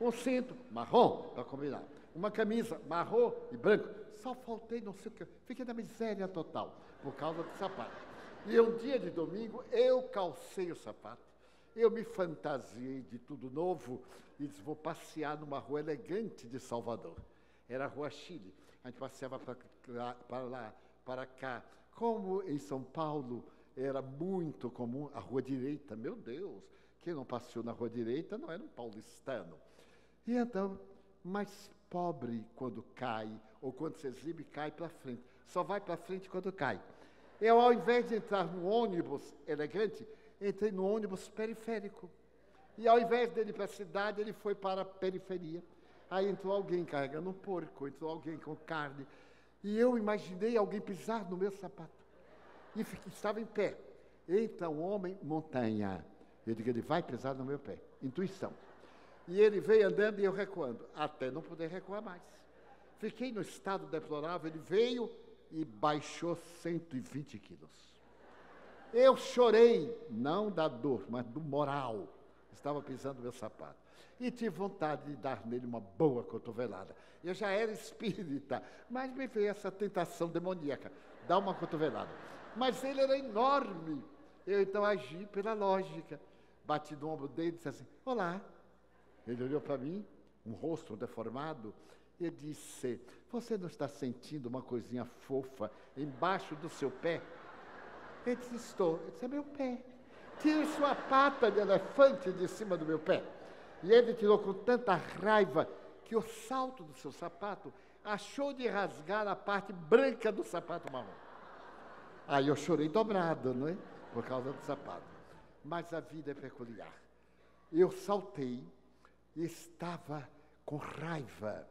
Um cinto marrom para combinar. Uma camisa marrom e branco. Só faltei não sei o que. Fiquei na miséria total por causa do sapato. E um dia de domingo eu calcei o sapato eu me fantasiei de tudo novo e disse: vou passear numa rua elegante de Salvador. Era a Rua Chile. A gente passeava para lá, para cá. Como em São Paulo era muito comum a Rua Direita, meu Deus, quem não passeou na Rua Direita não era um paulistano. E então, mais pobre quando cai, ou quando se exibe, cai para frente. Só vai para frente quando cai. Eu, ao invés de entrar no ônibus elegante, entrei no ônibus periférico. E ao invés dele para a cidade, ele foi para a periferia. Aí entrou alguém carregando um porco, entrou alguém com carne. E eu imaginei alguém pisar no meu sapato. E fiquei, estava em pé. Então, homem, montanha. Eu digo, ele vai pisar no meu pé. Intuição. E ele veio andando e eu recuando, até não poder recuar mais. Fiquei no estado deplorável, ele veio e baixou 120 quilos. Eu chorei, não da dor, mas do moral. Estava pisando meu sapato. E tive vontade de dar nele uma boa cotovelada. Eu já era espírita, mas me veio essa tentação demoníaca, dar uma cotovelada. Mas ele era enorme. Eu então agi pela lógica. Bati no ombro dele e disse assim: Olá. Ele olhou para mim, um rosto deformado, e disse: Você não está sentindo uma coisinha fofa embaixo do seu pé? Ele disse, estou. Eu disse, é meu pé. Tire sua pata de elefante de cima do meu pé. E ele tirou com tanta raiva que o salto do seu sapato achou de rasgar a parte branca do sapato marrom. Aí eu chorei dobrado, não é? Por causa do sapato. Mas a vida é peculiar. Eu saltei e estava com raiva.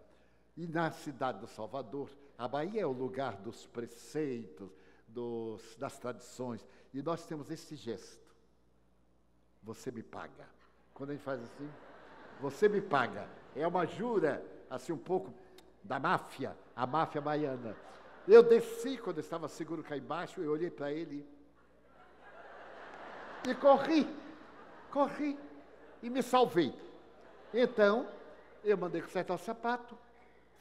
E na cidade do Salvador, a Bahia é o lugar dos preceitos, dos, das tradições. E nós temos esse gesto. Você me paga. Quando a gente faz assim, você me paga. É uma jura, assim, um pouco da máfia, a máfia baiana. Eu desci quando estava seguro cá embaixo, eu olhei para ele e corri, corri e me salvei. Então, eu mandei consertar o sapato,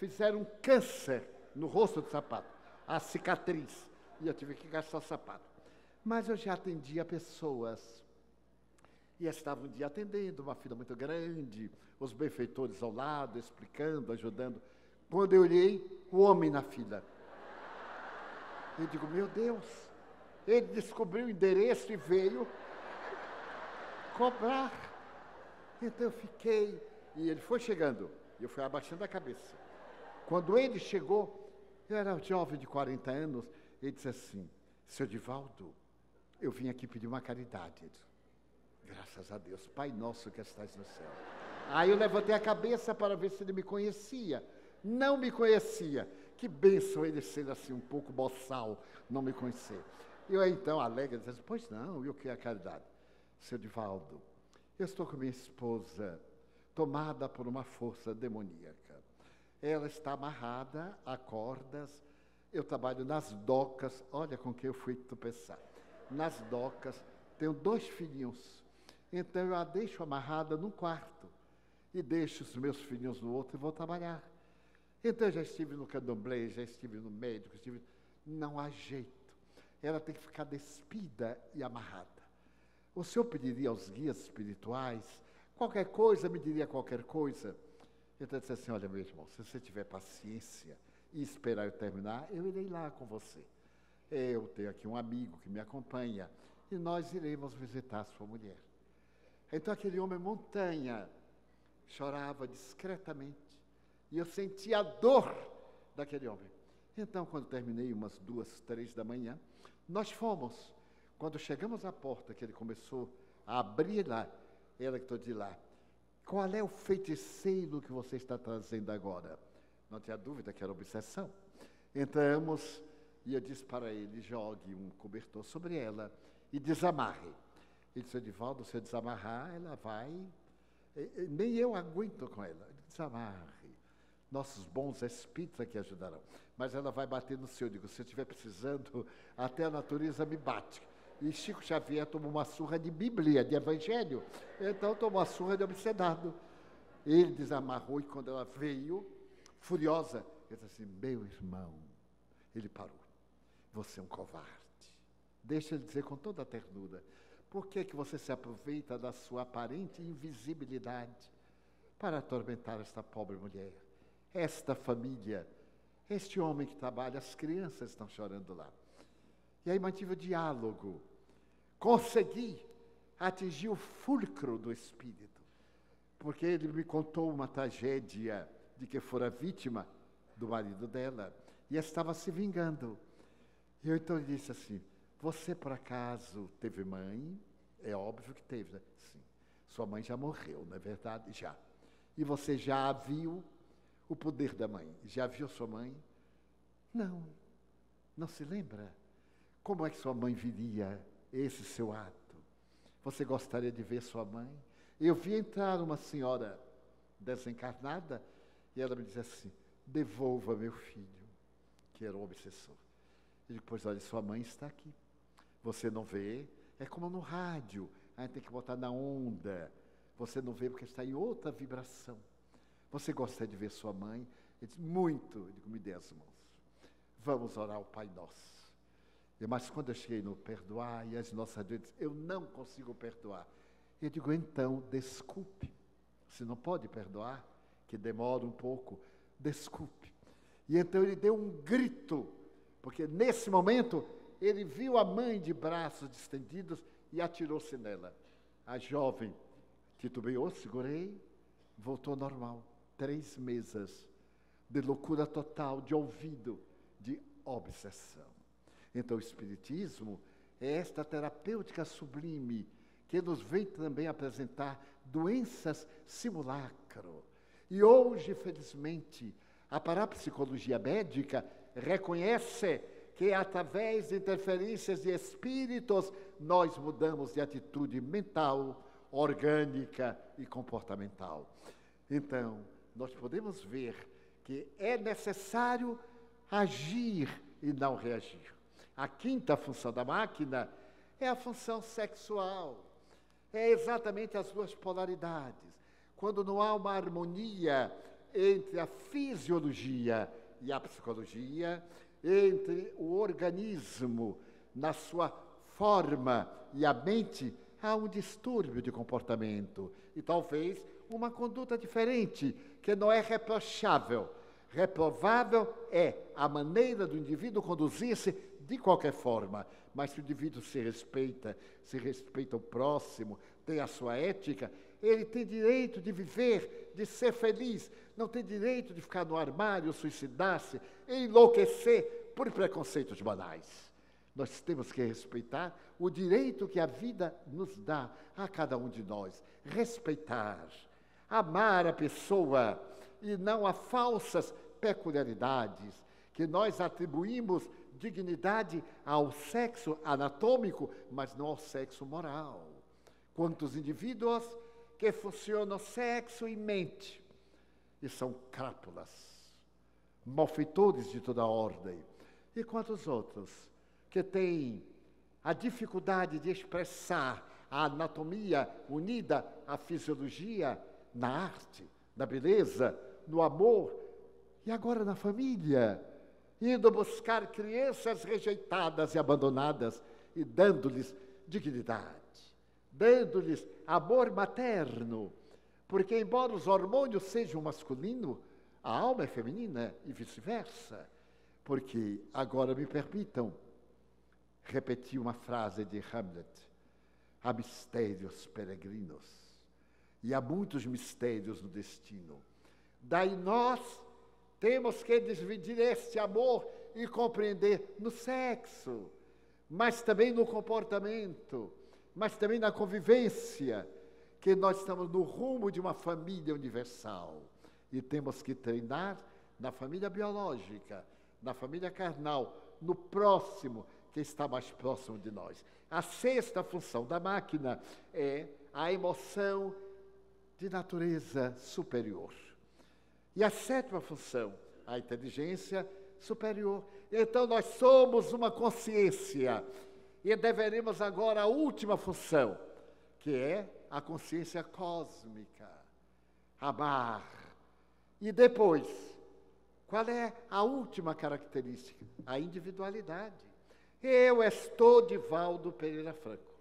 fizeram um câncer no rosto do sapato, a cicatriz e eu tive que gastar sapato. Mas eu já atendia pessoas. E estava um dia atendendo, uma fila muito grande, os benfeitores ao lado, explicando, ajudando. Quando eu olhei, o homem na fila. Eu digo, meu Deus, ele descobriu o endereço e veio cobrar. Então eu fiquei, e ele foi chegando, e eu fui abaixando a cabeça. Quando ele chegou, eu era jovem de 40 anos, ele disse assim: Seu Divaldo, eu vim aqui pedir uma caridade. Graças a Deus, Pai nosso que estás no céu. Aí eu levantei a cabeça para ver se ele me conhecia. Não me conhecia. Que benção ele ser assim um pouco boçal, não me conhecer. Eu então, alegre, disse, pois não, e o que é a caridade? Seu Divaldo, eu estou com minha esposa, tomada por uma força demoníaca. Ela está amarrada a cordas eu trabalho nas docas, olha com que eu fui tropeçar. Nas docas, tenho dois filhinhos. Então eu a deixo amarrada num quarto e deixo os meus filhinhos no outro e vou trabalhar. Então eu já estive no candomblé, já estive no médico, estive... não há jeito. Ela tem que ficar despida e amarrada. O senhor pediria aos guias espirituais, qualquer coisa, me diria qualquer coisa. Então eu disse assim, olha meu irmão, se você tiver paciência e esperar eu terminar, eu irei lá com você. Eu tenho aqui um amigo que me acompanha e nós iremos visitar a sua mulher. Então aquele homem montanha chorava discretamente e eu sentia a dor daquele homem. Então, quando terminei, umas duas, três da manhã, nós fomos. Quando chegamos à porta, que ele começou a abrir lá, ela que estou de lá. Qual é o feiticeiro que você está trazendo agora? Não tinha dúvida que era obsessão. Entramos e eu disse para ele: jogue um cobertor sobre ela e desamarre. Ele disse: Edivaldo, se eu desamarrar, ela vai. Nem eu aguento com ela. Desamarre nossos bons espíritos aqui ajudarão. Mas ela vai bater no seu. Eu digo, se eu estiver precisando, até a natureza me bate. E Chico Xavier tomou uma surra de Bíblia, de Evangelho. Então tomou uma surra de obsedado. Ele desamarrou e quando ela veio, furiosa, ele disse assim: Meu irmão, ele parou. Você é um covarde. Deixa ele dizer com toda a ternura. Por que, que você se aproveita da sua aparente invisibilidade para atormentar esta pobre mulher? esta família, este homem que trabalha, as crianças estão chorando lá. E aí mantive o diálogo. Consegui atingir o fulcro do espírito, porque ele me contou uma tragédia de que fora vítima do marido dela e estava se vingando. E eu então disse assim: Você por acaso teve mãe? É óbvio que teve, né? Sim. Sua mãe já morreu, não é verdade? Já. E você já viu o poder da mãe. Já viu sua mãe? Não, não se lembra. Como é que sua mãe viria esse seu ato? Você gostaria de ver sua mãe? Eu vi entrar uma senhora desencarnada e ela me disse assim: devolva meu filho, que era o obsessor. E depois, olha, sua mãe está aqui. Você não vê? É como no rádio, a gente tem que botar na onda. Você não vê porque está em outra vibração. Você gosta de ver sua mãe? Ele disse, muito. Eu digo, me dê as mãos. Vamos orar ao Pai Nosso. Mas quando eu cheguei no perdoar, e as nossas disse, eu não consigo perdoar. Eu digo, então, desculpe. Se não pode perdoar, que demora um pouco, desculpe. E então ele deu um grito, porque nesse momento ele viu a mãe de braços estendidos e atirou-se nela. A jovem titubeou, segurei, voltou normal três meses de loucura total, de ouvido, de obsessão. Então, o Espiritismo é esta terapêutica sublime que nos vem também apresentar doenças simulacro. E hoje, felizmente, a parapsicologia médica reconhece que através de interferências de espíritos nós mudamos de atitude mental, orgânica e comportamental. Então, nós podemos ver que é necessário agir e não reagir. A quinta função da máquina é a função sexual. É exatamente as duas polaridades. Quando não há uma harmonia entre a fisiologia e a psicologia, entre o organismo na sua forma e a mente, há um distúrbio de comportamento e talvez uma conduta diferente que não é reprochável. Reprovável é a maneira do indivíduo conduzir-se de qualquer forma, mas se o indivíduo se respeita, se respeita o próximo, tem a sua ética, ele tem direito de viver, de ser feliz, não tem direito de ficar no armário, suicidar-se, enlouquecer por preconceitos banais. Nós temos que respeitar o direito que a vida nos dá a cada um de nós. Respeitar amar a pessoa e não a falsas peculiaridades que nós atribuímos dignidade ao sexo anatômico, mas não ao sexo moral. Quantos indivíduos que funcionam sexo e mente e são crápulas, malfeitores de toda ordem. E quantos outros que têm a dificuldade de expressar a anatomia unida à fisiologia na arte, na beleza, no amor, E agora na família, indo buscar crianças rejeitadas e abandonadas e dando-lhes dignidade, dando-lhes amor materno, porque embora os hormônios sejam masculinos, a alma é feminina e vice-versa. Porque agora me permitam repetir uma frase de Hamlet: há mistérios peregrinos e há muitos mistérios no destino. Daí nós temos que dividir esse amor e compreender no sexo, mas também no comportamento, mas também na convivência, que nós estamos no rumo de uma família universal e temos que treinar na família biológica, na família carnal, no próximo que está mais próximo de nós. A sexta função da máquina é a emoção de natureza superior. E a sétima função, a inteligência superior. Então nós somos uma consciência e deveremos agora a última função, que é a consciência cósmica. Amar. E depois, qual é a última característica? A individualidade. Eu estou de Valdo Pereira Franco,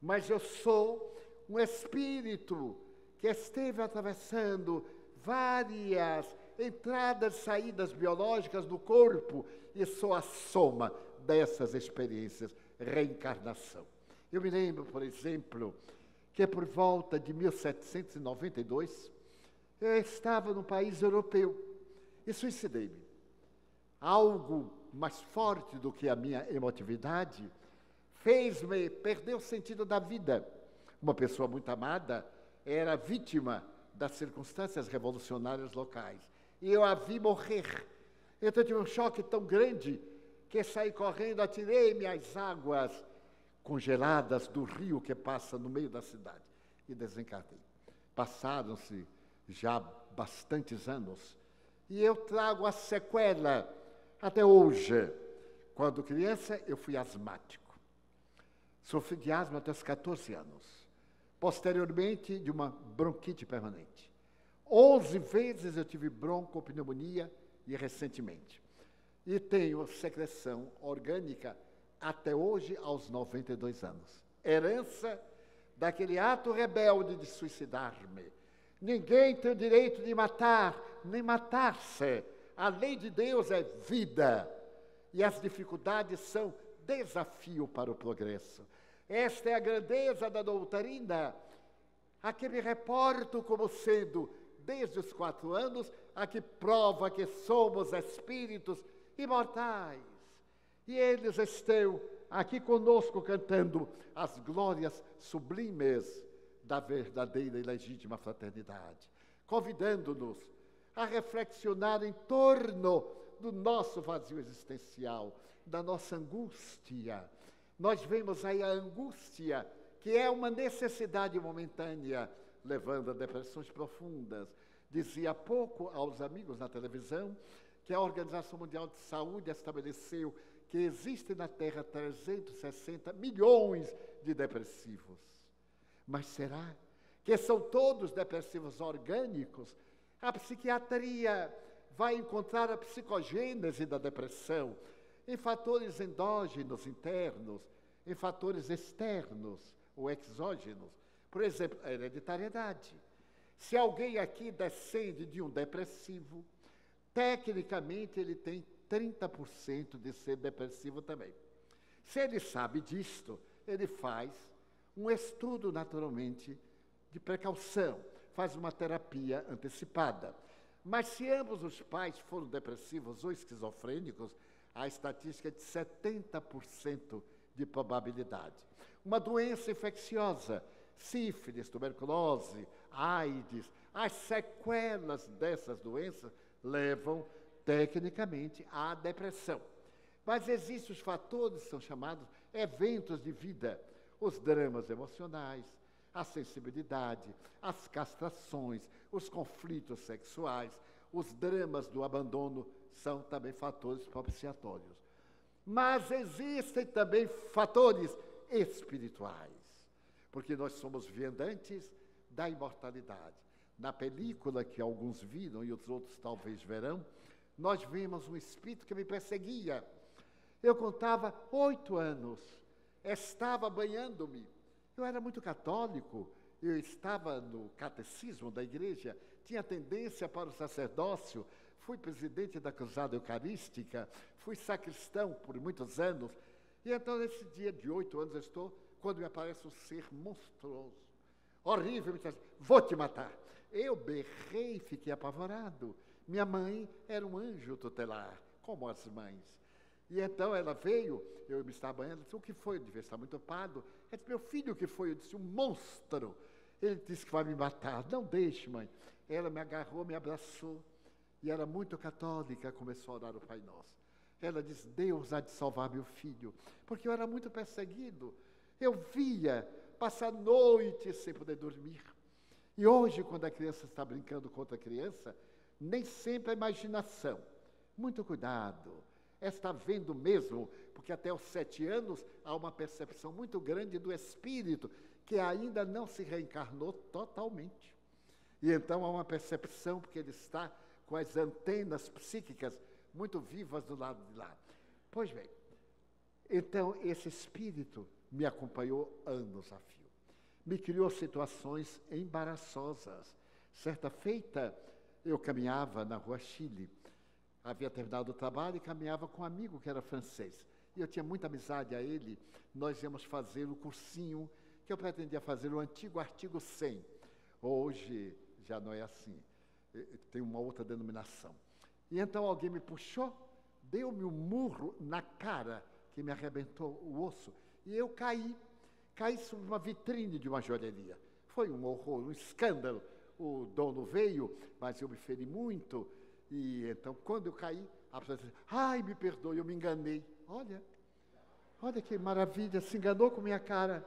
mas eu sou um espírito que esteve atravessando várias entradas e saídas biológicas do corpo e sou a soma dessas experiências, reencarnação. Eu me lembro, por exemplo, que por volta de 1792, eu estava num país europeu e suicidei-me. Algo mais forte do que a minha emotividade fez-me perder o sentido da vida. Uma pessoa muito amada era vítima das circunstâncias revolucionárias locais. E eu a vi morrer. Então eu tive um choque tão grande que saí correndo, atirei-me às águas congeladas do rio que passa no meio da cidade e desencarnei. Passaram-se já bastantes anos e eu trago a sequela até hoje. Quando criança, eu fui asmático. Sofri de asma até os 14 anos. Posteriormente, de uma bronquite permanente. Onze vezes eu tive broncopneumonia e recentemente. E tenho secreção orgânica até hoje, aos 92 anos. Herança daquele ato rebelde de suicidar-me. Ninguém tem o direito de matar, nem matar-se. A lei de Deus é vida. E as dificuldades são desafio para o progresso. Esta é a grandeza da doutrina, a que me reporto como sendo, desde os quatro anos, a que prova que somos espíritos imortais. E eles estão aqui conosco cantando as glórias sublimes da verdadeira e legítima fraternidade, convidando-nos a reflexionar em torno do nosso vazio existencial, da nossa angústia, nós vemos aí a angústia, que é uma necessidade momentânea, levando a depressões profundas. Dizia há pouco aos amigos na televisão que a Organização Mundial de Saúde estabeleceu que existem na Terra 360 milhões de depressivos. Mas será que são todos depressivos orgânicos? A psiquiatria vai encontrar a psicogênese da depressão em fatores endógenos, internos, em fatores externos ou exógenos. Por exemplo, a hereditariedade. Se alguém aqui descende de um depressivo, tecnicamente ele tem 30% de ser depressivo também. Se ele sabe disto, ele faz um estudo naturalmente de precaução, faz uma terapia antecipada. Mas se ambos os pais foram depressivos ou esquizofrênicos, a estatística é de 70% de probabilidade. Uma doença infecciosa, sífilis, tuberculose, AIDS, as sequelas dessas doenças levam, tecnicamente, à depressão. Mas existem os fatores que são chamados eventos de vida, os dramas emocionais, a sensibilidade, as castrações, os conflitos sexuais, os dramas do abandono são também fatores propiciatórios. Mas existem também fatores espirituais, porque nós somos viandantes da imortalidade. Na película que alguns viram e os outros talvez verão, nós vimos um espírito que me perseguia. Eu contava oito anos, estava banhando-me. Eu era muito católico, eu estava no catecismo da igreja, tinha tendência para o sacerdócio, fui presidente da Cruzada Eucarística, fui sacristão por muitos anos. E então, nesse dia de oito anos, eu estou, quando me aparece um ser monstruoso, horrível, me disse, vou te matar. Eu berrei fiquei apavorado. Minha mãe era um anjo tutelar, como as mães. E então ela veio, eu me estava banhando, disse, o que foi? Eu devia estar muito ocupado. Ela disse, meu filho, o que foi? Eu disse, um monstro. Ele disse que vai me matar. Não deixe, mãe. Ela me agarrou, me abraçou. E era muito católica, começou a orar o Pai Nosso. Ela disse, Deus há de salvar meu filho. Porque eu era muito perseguido. Eu via passar noites sem poder dormir. E hoje, quando a criança está brincando com outra criança, nem sempre a imaginação. Muito cuidado. Está vendo mesmo, porque até os sete anos há uma percepção muito grande do espírito, que ainda não se reencarnou totalmente. E então há uma percepção, porque ele está com as antenas psíquicas muito vivas do lado de lá. Pois bem, então esse espírito me acompanhou anos a fio. Me criou situações embaraçosas. Certa feita, eu caminhava na rua Chile. Havia terminado o trabalho e caminhava com um amigo que era francês. E eu tinha muita amizade a ele. Nós íamos fazer o cursinho que eu pretendia fazer, o antigo artigo 100. Hoje já não é assim. Tem uma outra denominação. E então alguém me puxou, deu-me um murro na cara que me arrebentou o osso. E eu caí. Caí sobre uma vitrine de uma joalheria. Foi um horror, um escândalo. O dono veio, mas eu me feri muito. E então, quando eu caí, a pessoa disse: Ai, me perdoe, eu me enganei. Olha, olha que maravilha, se enganou com minha cara.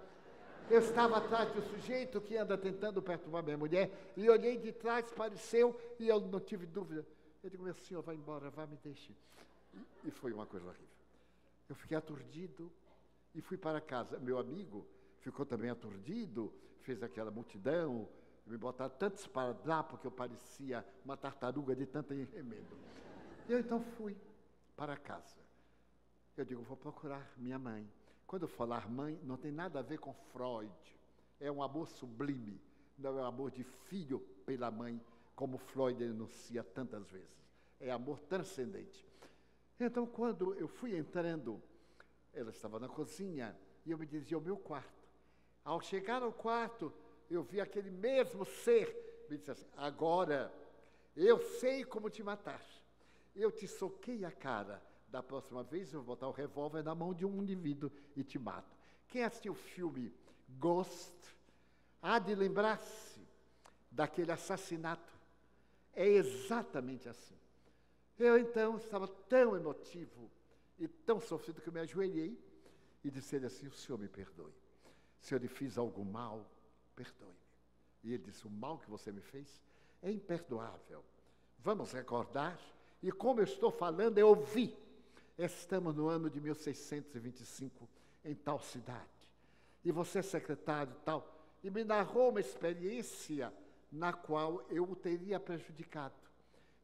Eu estava atrás do sujeito que anda tentando perturbar minha mulher, e olhei de trás, pareceu, e eu não tive dúvida. Eu digo, meu senhor, vai embora, vá, me deixe. E, foi uma coisa horrível. Eu fiquei aturdido e fui para casa. Meu amigo ficou também aturdido, fez aquela multidão, me botaram tantos lá porque eu parecia uma tartaruga de tanto remedo. Eu então fui para casa. Eu digo, vou procurar minha mãe. Quando eu falar mãe, não tem nada a ver com Freud. É um amor sublime, não é um amor de filho pela mãe, como Freud enuncia tantas vezes. É amor transcendente. Então, quando eu fui entrando, ela estava na cozinha e eu me dizia o meu quarto. Ao chegar ao quarto, eu vi aquele mesmo ser, me disse assim: agora eu sei como te matar. Eu te soquei a cara. Da próxima vez eu vou botar o revólver na mão de um indivíduo e te mato. Quem assistiu o filme Ghost há de lembrar-se daquele assassinato. É exatamente assim. Eu então estava tão emotivo e tão sofrido que eu me ajoelhei e disse ele assim: O senhor me perdoe. Se eu lhe fiz algum mal, perdoe-me. E ele disse: O mal que você me fez é imperdoável. Vamos recordar. E como eu estou falando, eu ouvi. Estamos no ano de 1625, em tal cidade. E você é secretário tal. E me narrou uma experiência na qual eu o teria prejudicado.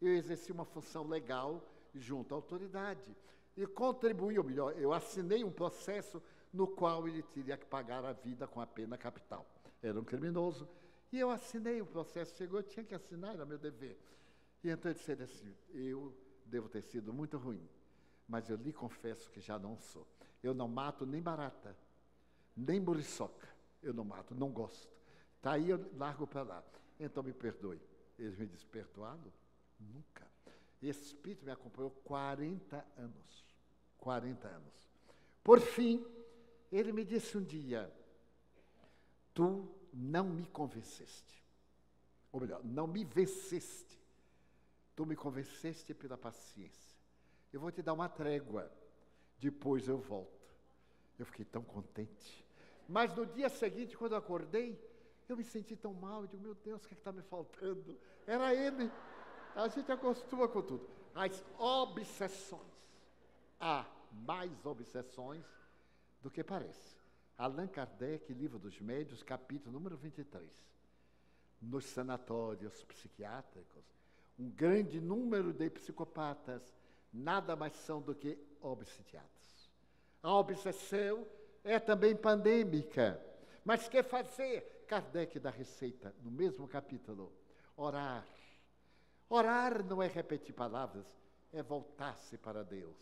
Eu exerci uma função legal junto à autoridade. E contribuí, ou melhor, eu assinei um processo no qual ele teria que pagar a vida com a pena capital era um criminoso. E eu assinei o processo, chegou, eu tinha que assinar, era meu dever. E então ele disse assim: Eu devo ter sido muito ruim, mas eu lhe confesso que já não sou. Eu não mato nem barata, nem muriçoca. Eu não mato, não gosto. Está aí, eu largo para lá. Então me perdoe. Ele me disse: Perdoado? Nunca. Esse espírito me acompanhou 40 anos. 40 anos. Por fim, ele me disse um dia: Tu não me convenceste. Ou melhor, não me venceste. Tu me convenceste pela paciência. Eu vou te dar uma trégua. Depois eu volto. Eu fiquei tão contente. Mas no dia seguinte, quando eu acordei, eu me senti tão mal. Eu digo, meu Deus, o que é está me faltando? Era ele. A gente acostuma com tudo. As obsessões. Há mais obsessões do que parece. Allan Kardec, Livro dos Médios, capítulo número 23. nos sanatórios psiquiátricos, um grande número de psicopatas nada mais são do que obsediados. A obsessão é também pandêmica. Mas quer fazer? Kardec dá receita no mesmo capítulo. Orar. Orar não é repetir palavras, é voltar-se para Deus,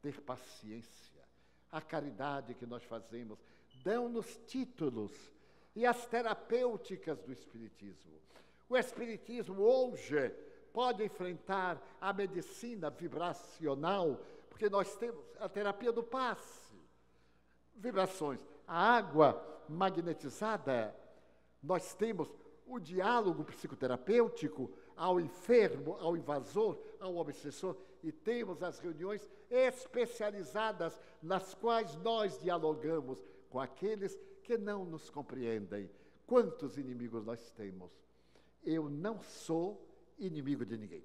ter paciência. A caridade que nós fazemos dão-nos títulos e as terapêuticas do Espiritismo. O Espiritismo hoje pode enfrentar a medicina vibracional, porque nós temos a terapia do passe, vibrações, a água magnetizada, nós temos o diálogo psicoterapêutico ao enfermo, ao invasor, ao obsessor, e temos as reuniões especializadas nas quais nós dialogamos com aqueles que não nos compreendem. Quantos inimigos nós temos? Eu não sou inimigo de ninguém,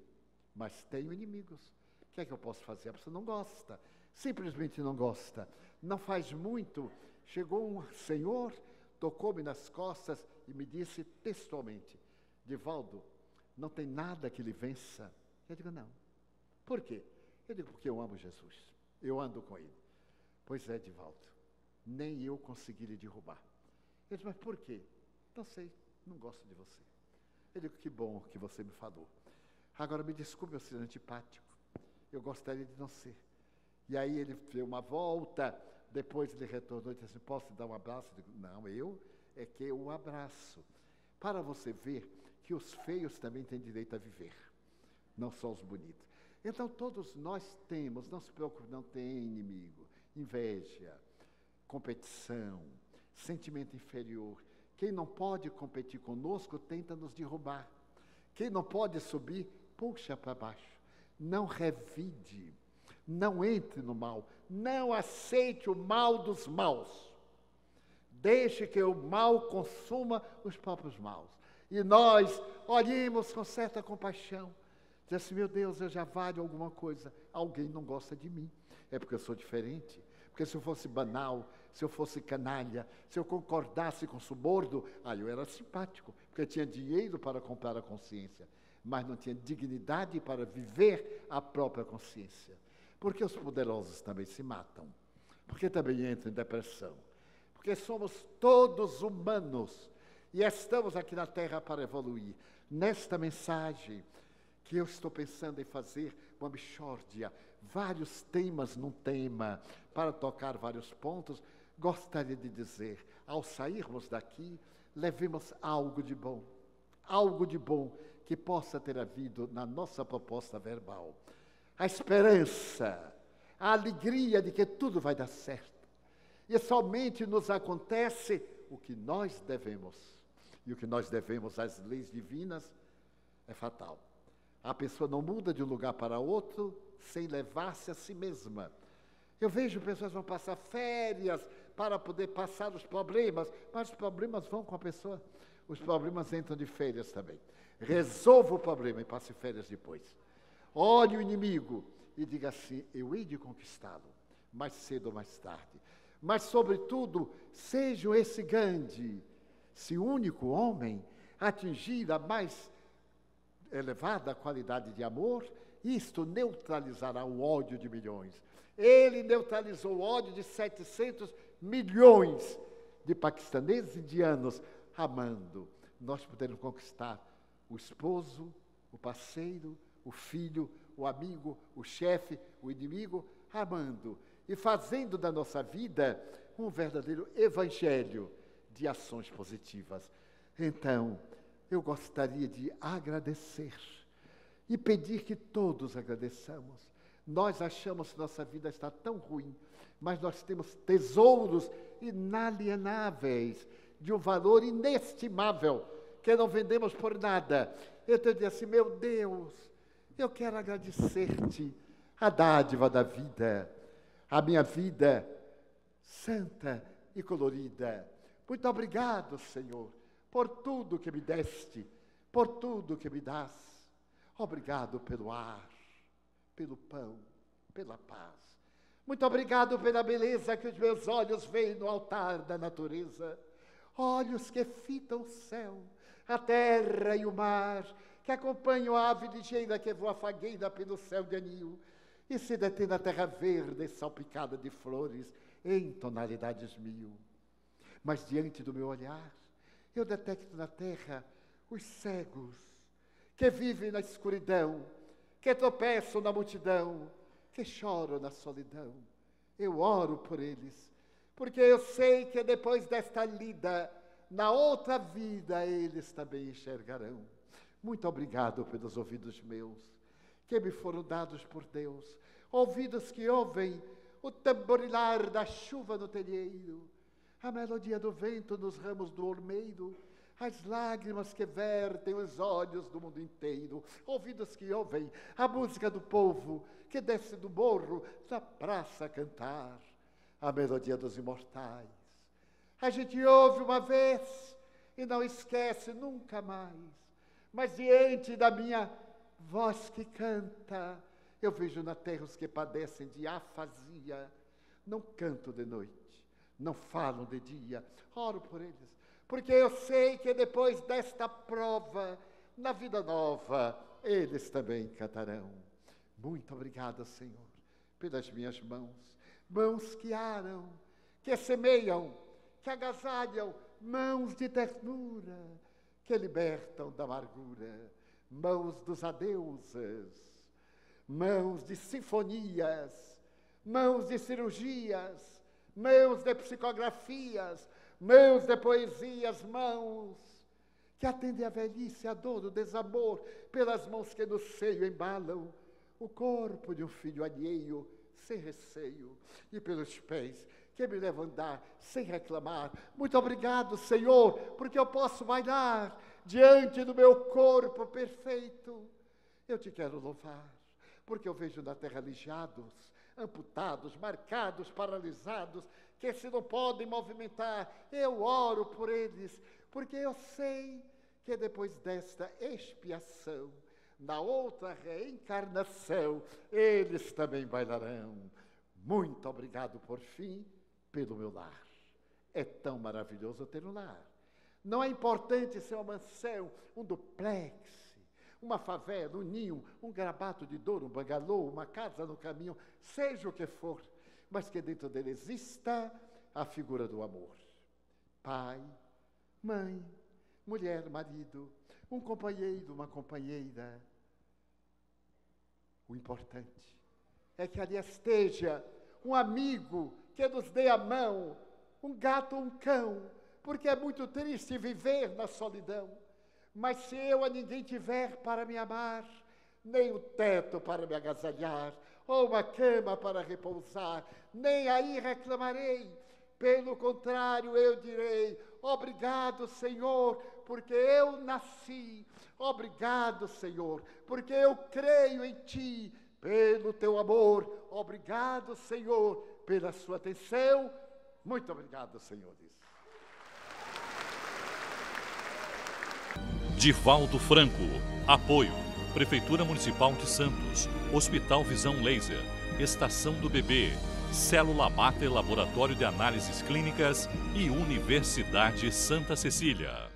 mas tenho inimigos. O que é que eu posso fazer? A pessoa não gosta, simplesmente não gosta. Não faz muito, chegou um senhor, tocou-me nas costas e me disse textualmente: Divaldo, não tem nada que lhe vença. Eu digo: não. Por quê? Eu digo: porque eu amo Jesus. Eu ando com ele. Pois é, Divaldo, nem eu consegui lhe derrubar. Ele disse: mas por quê? Não sei, não gosto de você. Eu digo, que bom que você me falou. Agora me desculpe eu ser antipático. Eu gostaria de não ser. E aí ele deu uma volta, depois ele retornou e disse assim, posso dar um abraço? Eu digo, não, eu é que eu o abraço. Para você ver que os feios também têm direito a viver, não só os bonitos. Então todos nós temos, não se preocupe, não tem inimigo, inveja, competição, sentimento inferior. Quem não pode competir conosco tenta nos derrubar. Quem não pode subir, puxa para baixo. Não revide, não entre no mal, não aceite o mal dos maus. Deixe que o mal consuma os próprios maus. E nós olhemos com certa compaixão. Diz assim, meu Deus, eu já valho alguma coisa. Alguém não gosta de mim. É porque eu sou diferente. Porque se eu fosse banal, se eu fosse canalha, se eu concordasse com o subordo, aí eu era simpático, porque eu tinha dinheiro para comprar a consciência, mas não tinha dignidade para viver a própria consciência. Porque os poderosos também se matam, porque também entram em depressão, porque somos todos humanos e estamos aqui na Terra para evoluir. Nesta mensagem que eu estou pensando em fazer uma mixórdia, vários temas num tema, para tocar vários pontos, gostaria de dizer, ao sairmos daqui, levemos algo de bom, algo de bom que possa ter havido na nossa proposta verbal. A esperança, a alegria de que tudo vai dar certo. E somente nos acontece o que nós devemos. E o que nós devemos às leis divinas é fatal. A pessoa não muda de um lugar para outro sem levar-se a si mesma. Eu vejo pessoas vão passar férias para poder passar os problemas, mas os problemas vão com a pessoa. Os problemas entram de férias também. Resolva o problema e passe férias depois. Olhe o inimigo e diga assim: eu hei de conquistá-lo, mais cedo ou mais tarde. Mas, sobretudo, seja esse grande, se único homem, atingir a mais elevada qualidade de amor, isto neutralizará o ódio de milhões. Ele neutralizou o ódio de 700 milhões de paquistaneses e indianos amando. Nós podemos conquistar o esposo, o parceiro, o filho, o amigo, o chefe, o inimigo, amando e fazendo da nossa vida um verdadeiro evangelho de ações positivas. Então, eu gostaria de agradecer e pedir que todos agradeçamos. Nós achamos que nossa vida está tão ruim mas nós temos tesouros inalienáveis, de um valor inestimável, que não vendemos por nada. Então eu disse assim: meu Deus, eu quero agradecer-te a dádiva da vida, a minha vida santa e colorida. Muito obrigado, Senhor, por tudo que me deste, por tudo que me dás. Obrigado pelo ar, pelo pão, pela paz. Muito obrigado pela beleza que os meus olhos veem no altar da natureza. Olhos que fitam o céu, a terra e o mar, que acompanham a ave ligeira que voa fagueira pelo céu de anil, e se detém na terra verde salpicada de flores em tonalidades mil. Mas diante do meu olhar, eu detecto na terra os cegos que vivem na escuridão, que tropeçam na multidão, que choram na solidão. Eu oro por eles, porque eu sei que depois desta lida, na outra vida, eles também enxergarão. Muito obrigado pelos ouvidos meus, que me foram dados por Deus, ouvidos que ouvem o tamborilar da chuva no telheiro, a melodia do vento nos ramos do ormeiro, as lágrimas que vertem os olhos do mundo inteiro, ouvidos que ouvem a música do povo que desce do morro da praça a cantar, a melodia dos imortais. A gente ouve uma vez e não esquece nunca mais. Mas diante da minha voz que canta, eu vejo na terra os que padecem de afasia. Não canto de noite, não falo de dia, oro por eles, porque eu sei que depois desta prova, na vida nova, eles também cantarão. Muito obrigado, Senhor, pelas minhas mãos, mãos que aram, que semeiam, que agasalham, mãos de ternura, que libertam da amargura, mãos dos adeuses, mãos de sinfonias, mãos de cirurgias, mãos de psicografias, mãos de poesias, mãos que atendem a velhice, a dor, o desamor, pelas mãos que no seio embalam o corpo de um filho alheio, sem receio, e pelos pés que me levam andar sem reclamar. Muito obrigado, Senhor, porque eu posso bailar diante do meu corpo perfeito. Eu te quero louvar, porque eu vejo na terra alijados, amputados, marcados, paralisados, que se não podem movimentar. Eu oro por eles, porque eu sei que depois desta expiação, na outra reencarnação, eles também bailarão. Muito obrigado por fim pelo meu lar. É tão maravilhoso ter um lar. Não é importante ser uma mansão, um duplex, uma favela, um ninho, um grabato de dor, um bangalô, uma casa no caminho, seja o que for, mas que dentro dele exista a figura do amor. Pai, mãe, mulher, marido, um companheiro, uma companheira. O importante é que ali esteja um amigo que nos dê a mão, um gato ou um cão, porque é muito triste viver na solidão. Mas se eu a ninguém tiver para me amar, nem o teto para me agasalhar, ou uma cama para repousar, nem aí reclamarei. Pelo contrário, eu direi: obrigado, Senhor, porque eu nasci. Obrigado, Senhor, porque eu creio em Ti, pelo Teu amor. Obrigado, Senhor, pela sua atenção. Muito obrigado, senhores. Divaldo Franco. Apoio. Prefeitura Municipal de Santos. Hospital Visão Laser. Estação do Bebê. Célula Mater Laboratório de Análises Clínicas e Universidade Santa Cecília.